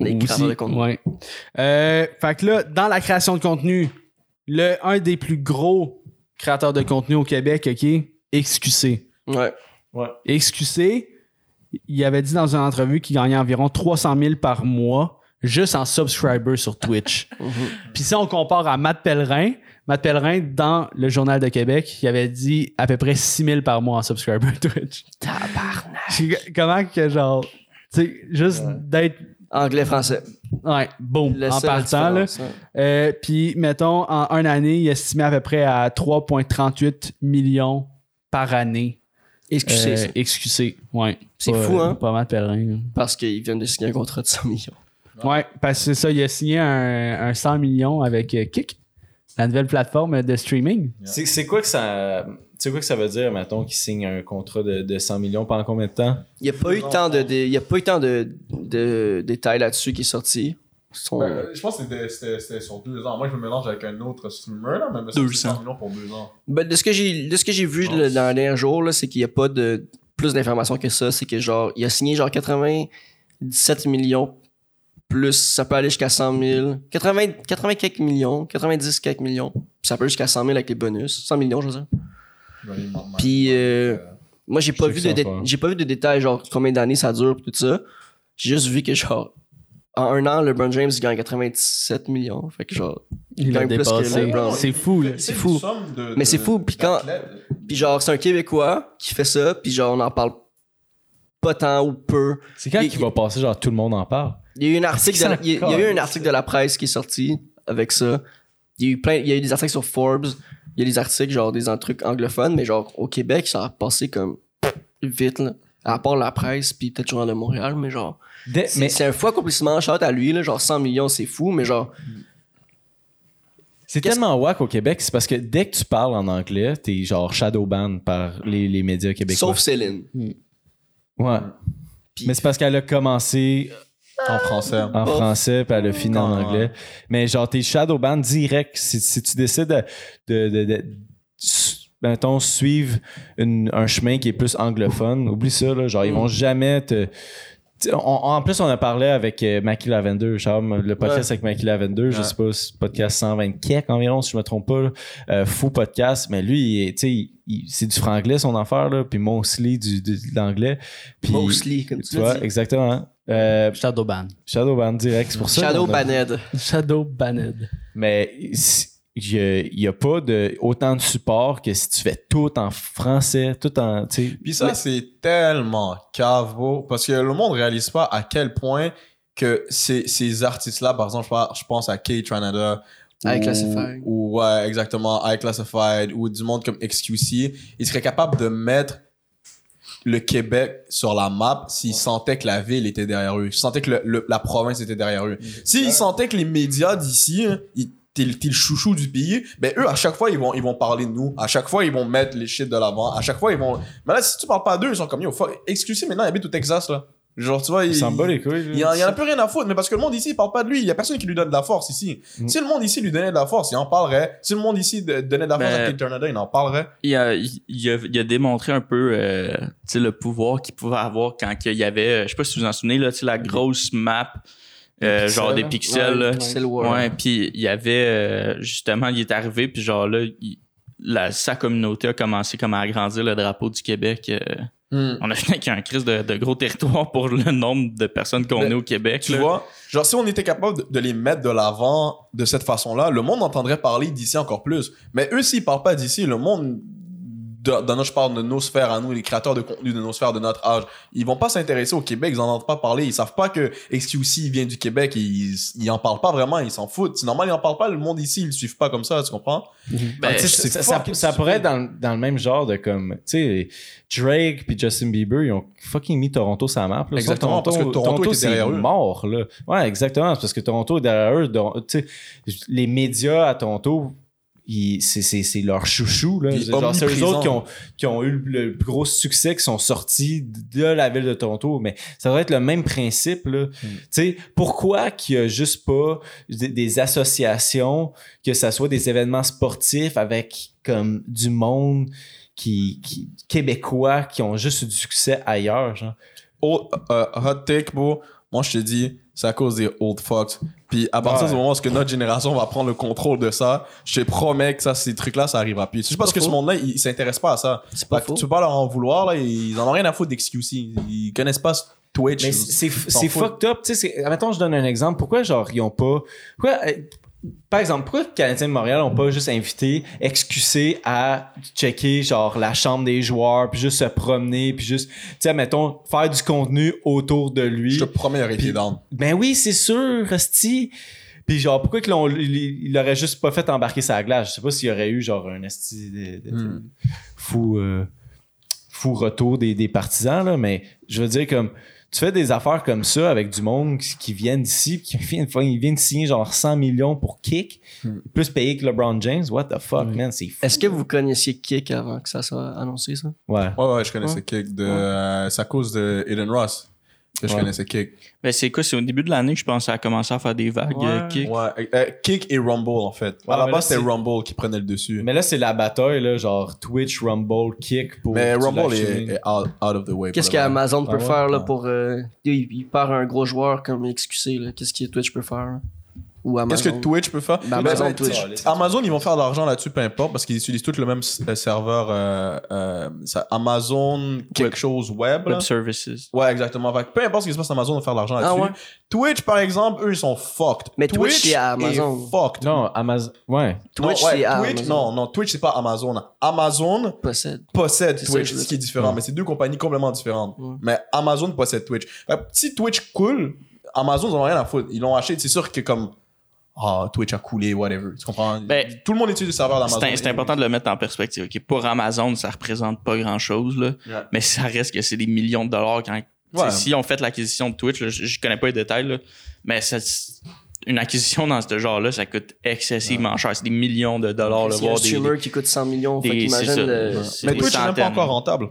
Les Aussi, créateurs de contenu. ouais. Euh, fait que là, dans la création de contenu, le, un des plus gros créateurs de contenu au Québec, OK, XQC. Ouais. XQC, il avait dit dans une entrevue qu'il gagnait environ 300 000 par mois juste en subscribers sur Twitch. [laughs] Mhm. Puis si on compare à Matt Pellerin, Matt Pellerin, dans le Journal de Québec, il avait dit à peu près 6 000 par mois en subscribers [laughs] Twitch. Tabarnak. Comment que genre, sais, juste d'être, Anglais, français. ouais, boum, en partant, là. Euh, Puis, mettons, en une année, il estimait à peu près à 3,38 millions par année. Excusez, Euh. XQC, ouais. C'est Pas, fou, hein? Pas Matt Pellerin. là. Parce qu'ils viennent de signer un contrat de 100 millions. Ouais, parce que c'est ça, il a signé un, un 100 millions avec euh, Kik, la nouvelle plateforme de streaming. C'est quoi que ça. C'est quoi que ça veut dire, mettons, qu'il signe un contrat de, de 100 millions pendant combien de temps? Il n'y a pas eu tant de, de- il y a pas eu tant de, de détails là-dessus qui est sorti. Son- Ben, je pense que c'était- sur deux ans. Moi, je me mélange avec un autre streamer, là, mais c'est cents. 100 millions pour deux ans. Ben, de ce que j'ai de ce que j'ai vu le- dans les derniers jours, là, c'est qu'il n'y a pas de plus d'informations que ça. C'est que genre, il a signé genre 97 millions plus, ça peut aller jusqu'à 100 000. 80, 80 quelques millions, 90 quelques millions. Puis ça peut aller jusqu'à 100 000 avec les bonus. 100 millions, je veux dire. Puis, euh, Moi, j'ai pas vu de dé- j'ai pas vu de détails genre combien d'années ça dure tout ça. J'ai juste vu que genre en un an, LeBron James gagne 97 millions. Fait que genre Il l'a gagne plus que dépassé. LeBron. C'est fou, là. C'est fou. de- Mais de- c'est fou, puis quand-. Puis genre, c'est un Québécois qui fait ça, puis genre, on en parle pas tant ou peu. C'est quand Il- qu'il va passer, genre, tout le monde en parle? Il y a eu un article, de il y a, il y a eu un article de la presse qui est sorti avec ça. Il y a eu plein, il y a eu des articles sur Forbes. Il y a des articles genre des trucs anglophones, mais genre au Québec, ça a passé comme vite là. À part la presse, puis peut-être Journal de Montréal, mais genre. Mais c'est un fou accomplissement, shout à lui, là, genre 100 millions, c'est fou, mais genre. c'est tellement wack au Québec, c'est parce que dès que tu parles en anglais, t'es genre shadowban par les, les médias québécois. Sauf Céline. Ouais. Puis- Mais c'est parce qu'elle a commencé En français. en Oh. français puis elle a fini en Ah, anglais. Mais genre, t'es shadowban direct. Si, si tu décides de, de, de, de- mettons, suivre une- un chemin qui est plus anglophone, oublie ça, là. Genre, ils vont jamais te. On- en plus, on a parlé avec euh, Mackie Lavender, Charles, le podcast avec Mackie Lavender, je sais pas, c'est podcast 120 kek environ, si je me trompe pas. là. Euh, fou podcast, mais lui, il est- tu c'est du franglais son affaire, là, puis mostly du, du- de l'anglais. Puis, Mostly, comme tu vois, dit. exactement. Euh, Shadowban. Shadowban direct, c'est pour ça. Shadow qu'on a- Banned. Shadowbanned. Mais il n'y a, pas de, autant de support que si tu fais tout en français, tout en. tu sais. Puis ça, c'est tellement cave, bro, parce que le monde réalise pas à quel point que ces, ces artistes-là, par exemple, je pense- je pense à Kate Tranada. Ou- Classified. Ou, ouais, exactement, High Classified, ou du monde comme XQC, ils seraient capables de mettre le Québec sur la map s'ils sentaient que la ville était derrière eux, s'ils sentaient que le- le- la province était derrière eux. S'ils sentaient que les médias d'ici, hein, ils- t'es le chouchou du pays, ben eux, à chaque fois, ils vont, ils vont parler de nous. À chaque fois, ils vont mettre les shit de l'avant. À chaque fois, ils vont... Mais là, si tu parles pas d'eux, ils sont comme, yo, fuck, excusez, maintenant, il habite au Texas, là. Genre, tu vois, Il il... s'en bat les couilles. Il y, en, il y en a plus rien à foutre, mais parce que le monde ici, il parle pas de lui. Il y a personne qui lui donne de la force ici. Mm. Si le monde ici lui donnait de la force, il en parlerait. Si le monde ici donnait de la force Ben- à Kate Tornado, il en parlerait. il a, il, a, il a démontré un peu euh, tu sais, le pouvoir qu'il pouvait avoir quand il y avait, euh, je sais pas si vous vous en souvenez, là, tu sais, la grosse map, euh, pixels, genre des pixels. là. Pixel. Ouais, puis il y avait, euh, justement, il est arrivé, puis genre là, il- la, sa communauté a commencé comme à agrandir le drapeau du Québec. euh. Mm. On a fini avec un crise de, de gros territoire pour le nombre de personnes qu'on est au Québec. Tu là. vois, genre si on était capable de, de les mettre de l'avant de cette façon-là, le monde entendrait parler d'ici encore plus. Mais eux, s'ils parlent pas d'ici, le monde, de- dans notre, je parle de nos sphères à nous, les créateurs de contenu de nos sphères de notre âge, ils vont pas s'intéresser au Québec, ils en entendent pas parler, ils savent pas que XQC vient du Québec, ils, ils en parlent pas vraiment, ils s'en foutent. C'est normal, ils en parlent pas, le monde ici, ils le suivent pas comme ça, tu comprends? Ça, ça, pourrait être dans, dans le même genre de comme, tu sais, Drake puis Justin Bieber, ils ont fucking mis Toronto la map. là. Exactement, Ça, parce que Toronto c'est derrière eux. mort, là. Ouais, exactement, c'est parce que Toronto est derrière eux. donc, les médias à Toronto, c'est, leur chouchou, c'est eux autres qui ont, qui ont eu le plus gros succès, qui sont sortis de la ville de Toronto. Mais ça devrait être le même principe, là. Tu sais, pourquoi qu'il y a juste pas des, des associations, que ça soit des événements sportifs avec comme du monde qui, qui québécois qui ont juste eu du succès ailleurs, genre? Old- euh, hot take, bro. Moi, je te dis, c'est à cause des old fucks. Puis à partir Ouais. du moment où que notre génération va prendre le contrôle de ça, je te promets que ça, ces trucs-là, ça arrivera plus. C'est juste parce que ce monde-là, ils ils s'intéressent pas à ça. C'est pas Fait que faux. tu peux pas leur en vouloir, là. Ils en ont rien à foutre d'excuse. Ils connaissent pas Twitch. Mais c'est fucked up. Tu sais, admettons, je donne un exemple. Pourquoi, genre, ils ont pas. Pourquoi, euh, par exemple, pourquoi les Canadiens de Montréal ont pas juste invité XQC à checker, genre, la chambre des joueurs, puis juste se promener, puis juste, tu sais, mettons, faire du contenu autour de lui? Je te promets, il aurait été down. Ben oui, c'est sûr, Rusty. Puis genre, pourquoi qu'ils l'ont- il, il aurait juste pas fait embarquer sa glace? Je sais pas s'il y aurait eu genre un esti de, de- Hmm. fou, euh, fou retour des, des partisans, là, mais je veux dire comme tu fais des affaires comme ça avec du monde qui, viennent d'ici, qui [laughs] viennent, ils viennent signer genre 100 millions pour kick, Hmm. plus payer que LeBron James, what the fuck, Ouais. man, c'est fou. Est-ce que vous connaissiez Kick avant que ça soit annoncé, ça? Ouais. Ouais, ouais, je connaissais Kick. De, euh, c'est à cause de Eden Ross que je Ouais. connaissais Kick. Ben, c'est quoi? C'est au début de l'année que je pense que ça a commencé à faire des vagues. Ouais. euh, kick? Ouais, euh, Kick et Rumble, en fait. Ouais, à la base, c'était c'est- Rumble qui prenait le dessus. Mais là, c'est la bataille, là, genre Twitch, Rumble, Kick pour. Mais Rumble est, out, out of the way. Qu'est-ce qu'Amazon peut Ah ouais? faire là, Ah. pour. euh, il, il perd un gros joueur comme XQC. là. Qu'est-ce que Twitch peut faire? là? Ou Amazon? Qu'est-ce que Twitch peut faire? Ben, Mais, Amazon, ben, Twitch. Amazon, ils vont faire de l'argent là-dessus, peu importe, parce qu'ils utilisent tous le même euh, serveur euh, euh, ça- Amazon quelque chose web. là. Web Services. Ouais, exactement. Fait peu importe ce qui se passe, Amazon va faire de l'argent là-dessus. Ah ouais? Twitch, par exemple, eux, ils sont fucked. Mais Twitch, c'est à Amazon. est fucked. Non, Amazon. Ouais. Twitch, non, ouais, c'est Twitch, Amazon. non, non, Twitch, c'est pas Amazon. Amazon Possède. possède C'est ça Twitch, ce qui est différent, mais c'est deux compagnies complètement différentes. Ouais. Mais Amazon possède Twitch. Fait si Twitch coule, Amazon, ils ont rien à foutre. Ils l'ont acheté. C'est sûr que comme, ah, Twitch a coulé, whatever. Tu comprends? Ben, Tout le monde utilise le serveur d'Amazon. C'est c'est important de le mettre en perspective. ok? Pour Amazon, ça représente pas grand-chose, là. Mais ça reste que c'est des millions de dollars quand. Ouais. Si on fait l'acquisition de Twitch, là, je, je connais pas les détails, là, mais ça- une acquisition dans ce genre-là, ça coûte excessivement cher. C'est des millions de dollars. Là, S'il y a un voir des, streamer qui coûte 100 millions, fait des- c'est ça. le- Mais Twitch n'est même pas encore rentable.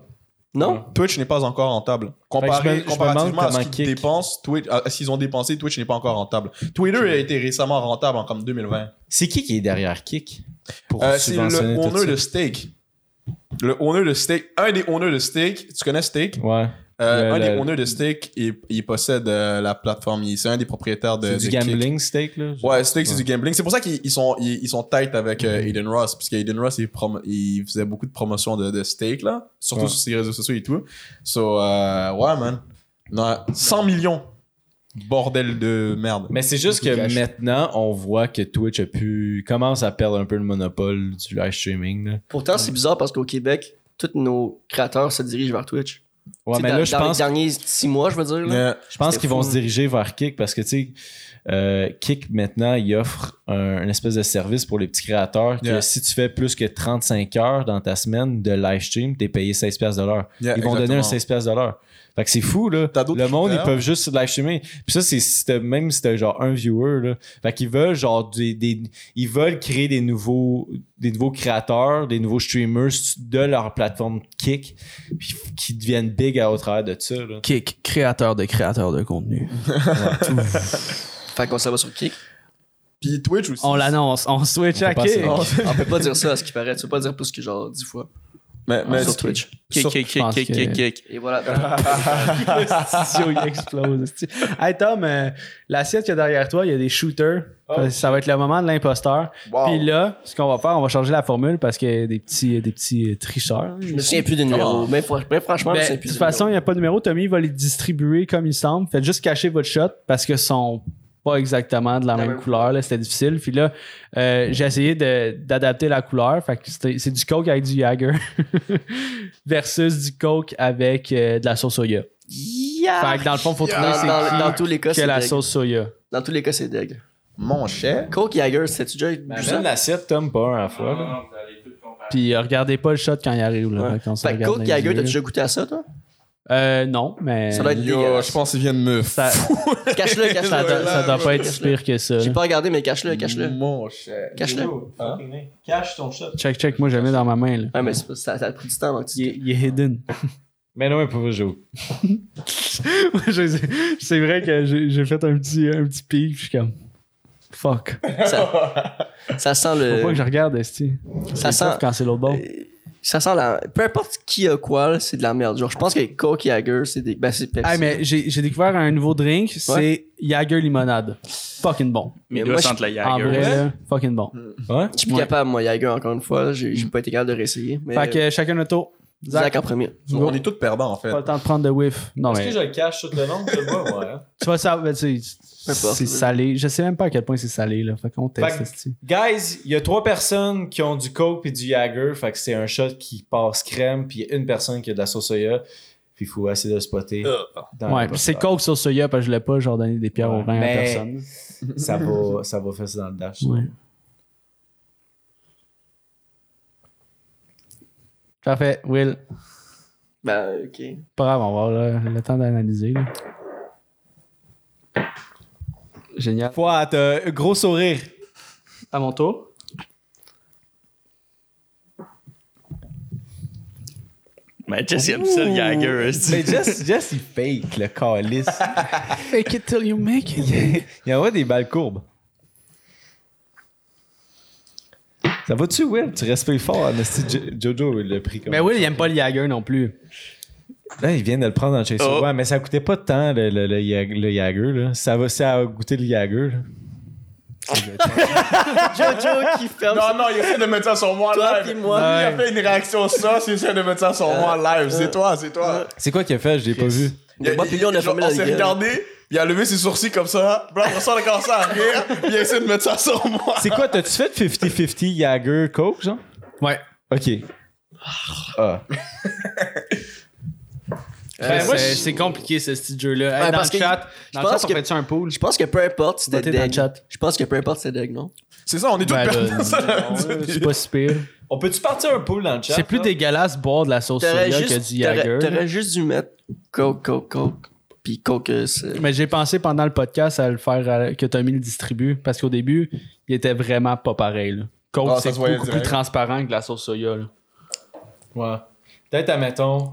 Non? Twitch n'est pas encore rentable. Comparé, je me- je me comparativement à ce qu'ils dépensent, Twitch, à ce qu'ils ont dépensé, Twitch n'est pas encore rentable. Twitter a été récemment rentable en comme 2020. C'est qui qui est derrière Kick? Pour Euh, c'est subventionner le owner de Steak. Le owner de Steak, un des owners de Steak, tu connais Steak? Ouais. Euh, Le- un des owners de Steak, il, il possède euh, la plateforme. Il- C'est un des propriétaires de. C'est du de Kick. gambling steak, là? Ouais, Steak, c'est du gambling. C'est pour ça qu'ils ils sont, ils, ils sont tight avec euh, Aiden Ross. Parce qu'Aiden Ross, il, prom- il faisait beaucoup de promotion de, de Steak, là. Surtout Ouais. sur ses réseaux sociaux et tout. So, euh, ouais, man. Non, 100 millions. Bordel de merde. Mais c'est juste que cash. maintenant, on voit que Twitch a pu, commence à perdre un peu le monopole du live streaming. Là. Pourtant, c'est bizarre parce qu'au Québec, tous nos créateurs se dirigent vers Twitch. Ouais, mais dans, là, je dans pense, les derniers six mois, je veux dire. là. Je pense C'était qu'ils vont fou. se diriger vers Kick parce que, tu sais, euh, Kick, maintenant, il offre un, une espèce de service pour les petits créateurs que Yeah. si tu fais plus que 35 heures dans ta semaine de live stream, t'es payé 16$ piastres de l'heure. Yeah, Ils vont donner un exactement. 16$ piastres de l'heure. Fait que c'est fou, là. Le monde, ils peuvent juste live streamer. Puis ça, c'est si t'as- même si t'as genre un viewer, là. Fait qu'ils veulent genre des, des- ils veulent créer des nouveaux, des nouveaux créateurs, des nouveaux streamers de leur plateforme Kick, puis qui deviennent big à au travers de ça, là. Kick, créateur de créateurs de contenu. [laughs] [laughs] Fait qu'on s'en va sur Kick. Puis Twitch aussi. On l'annonce, on switch On à Kick. On peut pas dire ça à ce qui paraît. Tu peux pas dire plus que genre 10 fois Mais, mais sur Twitch. Kick, kick, kick, kick, kick, kick. Et voilà. [laughs] le studio il explose. Hey Tom, euh, l'assiette qu'il y a derrière toi, il y a des shooters. Oh. Ça va être le moment de l'imposteur. Wow. Puis là, ce qu'on va faire, on va changer la formule parce qu'il y a des petits, des petits euh, tricheurs. Je me souviens plus des numéros. Mais, fr- mais franchement, je me Ben, de toute façon, il n'y a pas de numéro. Tommy va les distribuer comme il semble. Faites juste cacher votre shot parce que sont pas exactement de la même même couleur. là. C'était difficile. Puis là, euh, j'ai essayé de- d'adapter la couleur. Fait que c'est du Coke avec du Jagger [laughs] versus du Coke avec euh, de la sauce soya. Fait que dans le fond, faut trouver Dans, dans- qui dans tous les cas, qui a c'est la deg. sauce soya. Dans tous les cas, c'est deg. Mon cher. Coke Jagger, c'est-tu déjà ça? amène l'assiette, Tom, pas un à la fois, là. Puis euh, regardez pas le shot quand il arrive. Là, Ouais. Fait que regarde Coke Jagger, t'as déjà goûté à ça, toi? Euh, non, mais Ça doit être Yo, je pense qu'il vient de me ça, [laughs] Cache-le, ça, cache-le. doit, ça doit pas être si pire que ça. J'ai pas regardé, mais cache-le, cache-le. Mon cher. Cache-le. Cache ton shot. Check, check, moi je le mets dans ma main. Là. Ouais, mais c'est pas- ça, ça a pris du temps avant que tu Il, est, il est hidden. [laughs] Mais non, mais pas vrai, Joe. [laughs] Je- c'est vrai que j'ai fait un petit, un petit pic, je suis comme. Fuck. ça, ça sent Faut pas que le. je regarde, Esti. Ça sent. quand c'est l'autre bord. Ça sent la. Peu importe qui a quoi, là, c'est de la merde. Genre, je pense que Coke Jagger, c'est des. Ben, c'est Pepsi. Ah, mais j'ai j'ai découvert un nouveau drink, c'est Jagger limonade. Fucking bon. Mais moi, là, je- entre la En Jagger. vrai, là, fucking bon. Ouais? Je suis plus Ouais. capable, moi, Jagger, encore une fois. là. J'ai j'ai pas été capable de réessayer. Mais Fait que chacun notre tour. Zach, Zach, en premier. On est tous perdants, en fait. pas le temps de prendre de whiff. Non, Est-ce mais que je le cache tout le long? Je le vois, moi. hein? [laughs] tu vois ça, ben, tu sais, c'est salé. Je sais même pas à quel point c'est salé, là. Fait qu'on teste, Fait. Guys, il y a trois personnes qui ont du Coke et du Jagger. Fait que c'est un shot qui passe crème. Puis il y a une personne qui a de la sauce soya. Puis il faut essayer de spotter. dans Ouais, puis c'est. Coke sur soya, parce que je voulais pas genre donner des pierres au rein à Mais- personne. Ça va, ça va faire ça dans le dash. ça. Parfait, Will. Ben, ok. Pas grave, on va avoir le, le temps d'analyser. là. Génial. Fois, t'as un gros sourire. À mon tour. Mais Jess, il aime ça, le Jagger. Mais Jess, Jess, il fake le calice. [laughs] Fake it till you make it. il envoie des balles courbes. Ça va-tu, Will? Tu respires fort, Anastie Jo- Jojo, il l'a pris comme Mais Will, il aime pas le Jagger non plus. Là, il vient de le prendre dans le Chaser. Oh. Ouais, mais ça coûtait pas de temps, le, le, le, le Jagger. Là. Ça va, ça a goûté le Jagger. là. [laughs] Jojo qui ferme. Non, non, il essaie de mettre ça sur moi Toi live. Il a fait une réaction ça, c'est essaie de mettre ça sur moi live. C'est toi, c'est toi. C'est quoi qu'il a fait? Je l'ai pas vu. Il a- puis lui, on a On s'est regardé, il a levé ses sourcils comme ça. Puis là, après ça, on a commencé à rire. Puis il a essayé de mettre ça sur moi. C'est quoi? T'as-tu fait 50-50 Jagger Coke, genre? Ouais. Ok. Ah. Ben, moi, c'est je- c'est compliqué ce petit jeu-là. Ouais, dans parce le que chat, je dans le pense chat, on que- fait-tu un pool? Je pense que peu importe, c'était le deg. chat. Je pense que peu importe, c'était deg, non? C'est ça, on est tous Ben. C'est pas si pire. On peut-tu partir un pool dans le chat? C'est plus là? dégueulasse boire de la sauce soya que du Jagger. t'aurais juste dû mettre Coke, Coke, Coke. Puis Coke, euh, c'est. Mais j'ai pensé pendant le podcast à le faire à- que Tommy le distribue parce qu'au début, il était vraiment pas pareil. là. Coke, Ah, ça c'est beaucoup plus transparent que la sauce soya. Là. Ouais. Peut-être, admettons,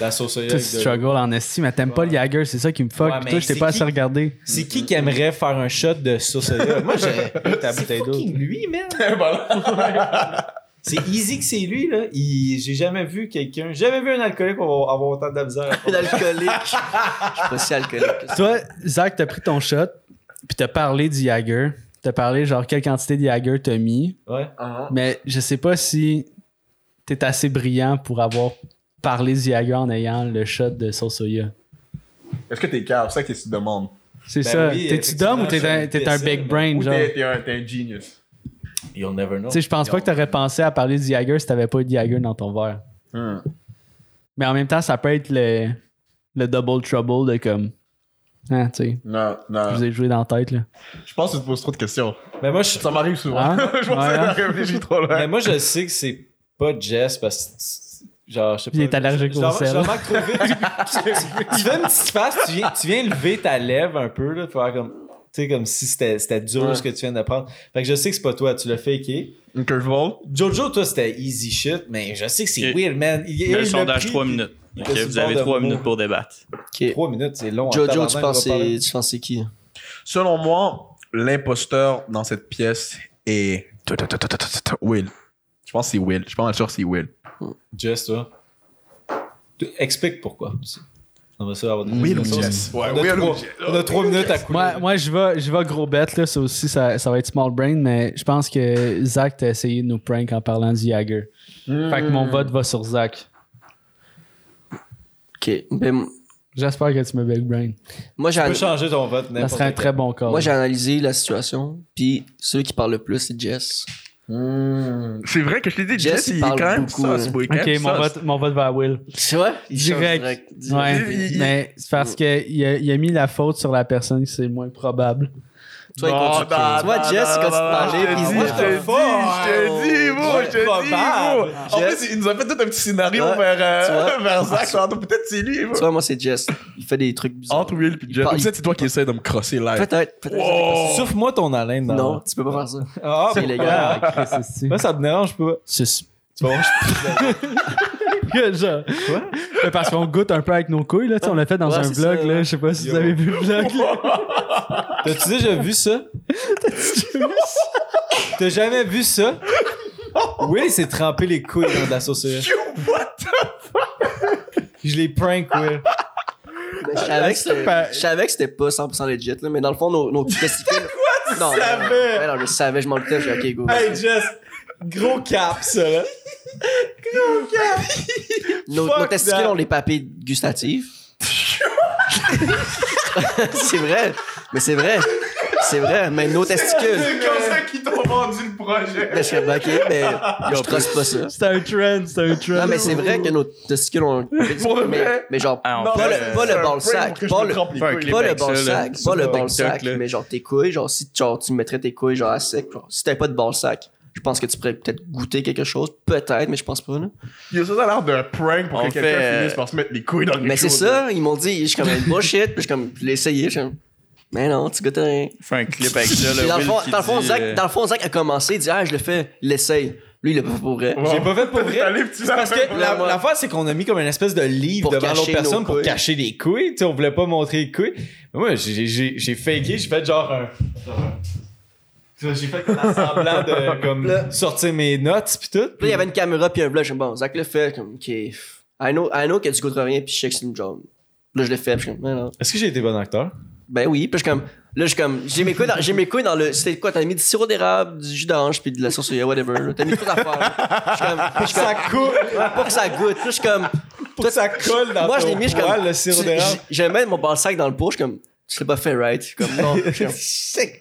la sauce soya. Tu de- struggle en estime, mais t'aimes pas le Jagger, c'est ça qui me fuck. Ouais, toi, je t'ai c'est pas qui- assez regardé. C'est qui qui aimerait faire un shot de sauce soya? Moi, j'ai [laughs] ta bouteille d'eau. lui, man. [laughs] C'est easy que c'est lui, là. Il- J'ai jamais vu quelqu'un. J'ai jamais vu un alcoolique avoir, avoir autant de misère. à faire. L'alcoolique. Je suis pas si alcoolique. que ça. Toi, Zach, t'as pris ton shot, puis t'as parlé du Jagger. T'as parlé, genre, quelle quantité de Jagger t'as mis. Ouais. Mais je sais pas si t'es assez brillant pour avoir parlé du Jagger en ayant le shot de sauce soya. Est-ce que t'es calme? C'est ça que tu te demandes. C'est Ben ça. oui, T'es-tu dumb ou t'es un, un big brain, Ou genre? t'es t'es un, t'es un genius? You'll never know. Tu sais, je pense pas que t'aurais pensé à parler du Jagger si t'avais pas eu de Jagger dans ton verre. Hmm. Mais en même temps, ça peut être le, le double trouble de comme. Hein, tu sais, Non, je non. vous ai joué dans la tête, là. Je pense que tu te poses trop de questions. Mais moi, je, Ça m'arrive souvent. Ah? [laughs] je pense Ouais, que hein? réfléchi trop loin. mais moi, je sais que c'est pas Jess parce que. Genre, je sais pas. Il est allergique au je- je- sel. Je remarque trop vite. [laughs] tu, fais une petite face, tu viens, tu viens lever ta lèvre un peu, là, pour faire comme. Tu sais, comme si c'était c'était dur Ouais. ce que tu viens d'apprendre. Fait que je sais que c'est pas toi, tu l'as faké. Une curveball? Jojo, toi, c'était easy shit, mais je sais que c'est weird, man. Il, Le sondage, pris, 3 puis- minutes. Vous avez de 3 mot. minutes pour débattre. Ok. Trois minutes, c'est long. Jojo, tu penses c'est tu penses c'est qui? Selon moi, l'imposteur dans cette pièce est. Will. Je pense que c'est Will. Je sûr que c'est Will. Jess, toi? Explique pourquoi. On va ça avoir des Will ou explications. Jess? Ouais, on, a Will ou trois, Jess. on a trois minutes à couler. Moi, moi je vais, je vais gros bet, là. Ça aussi, ça, ça va être small brain, mais je pense que Zach t'a essayé de nous prank en parlant du Jagger. Fait que mon vote va sur Zach. Ok. Ben, J'espère que tu me big brain. moi, j'ai tu peux changer ton vote Ça serait un très bon call. moi, j'ai analysé la situation, puis celui qui parle le plus, c'est Jess. C'est vrai que je t'ai dit, Jess, Jess, il il est parle quand même beaucoup, sauce, hein. boy, quand Ok, même mon vote, mon vote va à Will. Tu vois? Il Direct. direct. Ouais, Il- il- mais c'est parce qu'il a, il a mis la faute sur la personne qui c'est moins probable. Toi, il Non, continue. vois, non, Jess, quand tu non, parlais, il je dit, te dis, je te dis, moi, je te dis, moi. En Jess. plus, il nous a fait tout un petit scénario Ouais, vers, tu euh, vois. [laughs] vers Zach. Peut-être c'est lui. Tu vois, moi, c'est Jess. Il fait des trucs bizarres. Entre Will et Jess. peut-être c'est toi qui essaies de me crosser live. Peut-être, peut-être. Wow. Souffle-moi ton haleine. dans- Non, tu peux pas faire ça. Ah, C'est illégal. Moi, [laughs] ça me dérange pas? c'est- Tu voir, je- [laughs] Genre. Mais Parce qu'on goûte un peu avec nos couilles, là. tu sais, On l'a fait dans Ouais, un c'est vlog, ça, là. ouais. Je sais pas si vous Yo. avez vu le vlog, là. [laughs] T'as-tu déjà vu ça? T'as jamais vu ça? Oui, c'est tremper les couilles dans de la sauce soya. Je les prank, Will. Mais Je savais que c'était- pas- je savais que c'était pas 100% legit, là, mais dans le fond, nos, nos [laughs] testicules. Quoi, tu non, savais? non, je savais, je m'en doutais, j'ai dit, ok, go. Hey, Jess, gros cap, ça, là. Nos, fuck nos testicules that. ont des papilles gustatives. [laughs] c'est vrai, mais c'est vrai. C'est vrai, mais nos testicules. C'est comme ça qu'ils t'ont vendu le projet. Mais je suis ok, mais je trosse pas ça. C'est un trend, c'est un trend. Non, mais c'est vrai que nos testicules ont. Pour mais, genre, Ah, pas, le, pas le ball je Pas le, les pas le ball sack. Pas le ball là. mais genre tes couilles, genre si genre, tu mettrais tes couilles genre à sec, genre, si t'avais pas de ball sack, je pense que tu pourrais peut-être goûter quelque chose. Peut-être, mais je pense pas, là. Yo, ça a l'air d'un prank pour On que quelqu'un fait, finisse euh, par se mettre les couilles dans quelque Mais c'est ça, ils m'ont dit, je suis comme un bullshit, puis je suis comme, je l'ai essayé, je suis comme, mais non, tu goûtes rien. Fais un clip avec ça, là. dans, le fond, dans, le fond, dit, Zach, euh, dans le fond, Zach a commencé, il dit, ah, je le fais, l'essaye. Lui, il l'a pas fait pour vrai. J'ai pas fait pour [laughs] vrai. Parce que la- l'affaire, c'est qu'on a mis comme une espèce de livre Pour devant l'autre personne pour couilles. cacher les couilles. Tu sais, on voulait pas montrer les couilles. Mais moi, j'ai- j'ai j'ai faké, j'ai fait genre un. J'ai fait comme un semblant de [laughs] comme, Là. sortir mes notes pis tout. Puis là, il y avait une caméra puis un suis comme, bon, Zach le fait. Comme, ok. I know, I know que tu goûteras rien. Puis je sais que c'est une job. Là, je l'ai fait. Puis je suis comme, mais non. Est-ce que j'ai été bon acteur? Ben oui. Puis je comme, là, je comme, j'ai mes couilles dans, j'ai mes couilles dans le. C'était quoi T'as mis du sirop d'érable, du jus d'orange, puis de la sauce soya, whatever. là. T'as mis tout d'affaires. là. Je suis comme, je suis Ça coule! pas que ça goûte. Là, je suis comme, Pour que ça colle dans moi, je l'ai mis, je comme, le sirop d'érable. j- J'aime mettre mon ball sac dans le pot. Je suis comme, tu l'as pas fait right? Je suis comme, non. Je suis comme,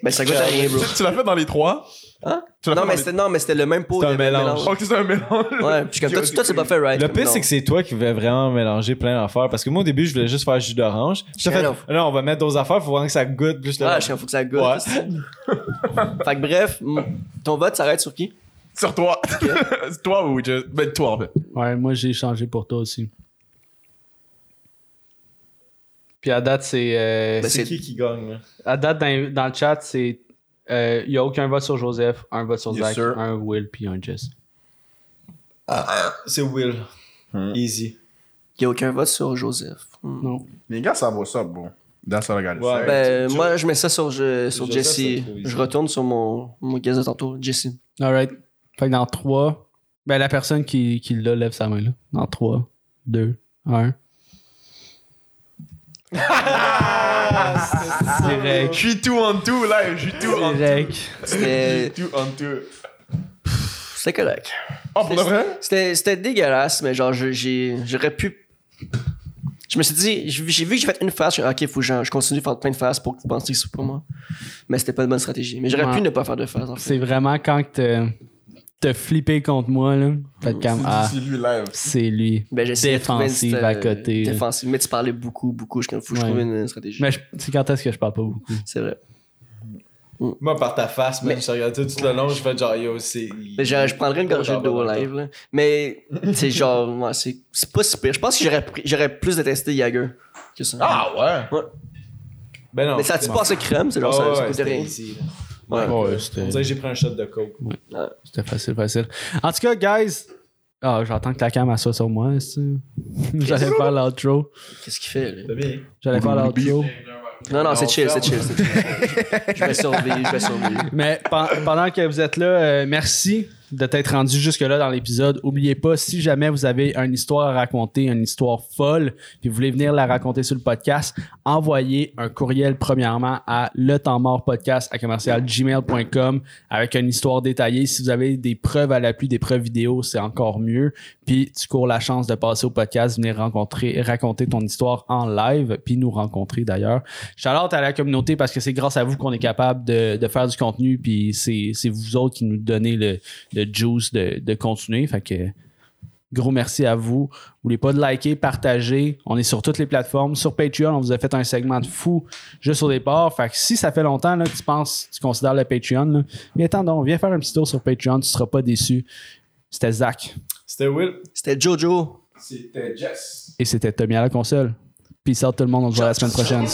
ben ça goûte à rien, bro. Tu- Tu l'as fait dans les trois? Hein? Tu l'as Non, fait mais dans c'était, non, mais c'était le même pot. C'est un mélange. Ok, c'est un mélange. Ouais, puis je suis comme, toi, tu- [laughs] toi, tu l'as pas fait right? Le Comme, pire, c'est que c'est toi qui voulais vraiment mélanger plein d'affaires. Parce que moi, au début, je voulais juste faire jus d'orange. Je t'ai fait, là, on va mettre d'autres affaires, faut vraiment que ça goûte. Plus Ah, je sais, faut que ça goûte. Ouais. [laughs] fait que bref, m- ton vote s'arrête sur qui? Sur toi. [laughs] Toi ou Jess? Ben, toi, en fait. Ouais, moi, j'ai changé pour toi aussi. Puis à date, c'est. euh, Ben, C'est qui qui gagne, là? à date, dans, dans le chat, c'est. Il n'y a aucun vote sur Joseph, un vote sur Zach, un Will, puis un Jess. C'est Will. Hmm. Easy. Il n'y a aucun vote sur Joseph. Hmm. Non. Les gars, ça vaut ça, bon. I gotta Ouais. Ben, moi, je mets ça sur, je- sur Jesse. Je retourne sur mon, mon gaz de tantôt, Jesse. Alright. Fait que dans 3, Ben, la personne qui, qui l'a lève sa main, là. Dans 3, 2, 1. Direct. Je suis tout en tout, là. Je suis tout en tout. Direct. C'était Tout en tout. c'était correct. Oh, pour de vrai? C'était c'était dégueulasse, mais genre, j'aurais pu. Je me suis dit, j'ai vu que j'ai fait une phase, je suis ok, faut que je continue de faire plein de phases pour que vous pensiez que c'est pour moi. Mais c'était pas une bonne stratégie. Mais j'aurais Ouais. pu ne pas faire de phase, en fait. C'est vraiment quand que t'as- t'as flippé contre moi, là. Fait comme, ah, C'est lui live. c'est lui. Ben, Défensive à côté. Défensive. Mais tu parlais beaucoup, beaucoup. Je faut que je trouve une stratégie. Mais c'est quand est-ce que je parle pas beaucoup? C'est vrai. Moi, par ta face, Mais- mais je te regarde tout, tout le long, je fais genre, yo, c'est. Mais je, je prendrais une gorgée d'eau live, là. Mais, c'est genre, ouais, c'est c'est pas si pire. Je pense que j'aurais pris- j'aurais plus détesté Jagger que ça. Ah, ouais. Ben non. Mais ça a-tu passé crème? C'est genre, ça, ouais, ça ouais, coûte rien. Ouais. Ouais, On dirait c'était que j'ai pris un shot de coke. c'était facile, facile. En tout cas, guys. Ah, j'entends que la cam soit sur moi. c'est- [laughs] J'allais faire l'outro. Qu'est-ce qu'il fait, bien. J'allais faire l'outro. Non, non, c'est chill, c'est chill, c'est chill. Je vais survivre, je vais survivre. [laughs] Mais pen- pendant que vous êtes là, euh, merci de t'être rendu jusque-là dans l'épisode. Oubliez pas, si jamais vous avez une histoire à raconter, une histoire folle, puis vous voulez venir la raconter sur le podcast, envoyez un courriel premièrement à le temps mort podcast à commercial gmail.com avec une histoire détaillée. Si vous avez des preuves à l'appui, des preuves vidéo, c'est encore mieux. Puis tu cours la chance de passer au podcast, venir rencontrer, raconter ton histoire en live, puis nous rencontrer d'ailleurs. Shout-out à la communauté parce que c'est grâce à vous qu'on est capable de, de faire du contenu, puis c'est c'est vous autres qui nous donnez le, le juice de, de continuer. Fait que gros merci à vous. N'oubliez pas de liker, partager. On est sur toutes les plateformes. Sur Patreon, on vous a fait un segment de fou juste au départ. Fait que si ça fait longtemps là, que tu penses, tu considères le Patreon, là, viens attends donc, viens faire un petit tour sur Patreon, tu seras pas déçu. C'était Zach C'était Will. C'était Jojo. C'était Jess. et c'était Tommy à la console. Peace out tout le monde, on se voit la semaine prochaine.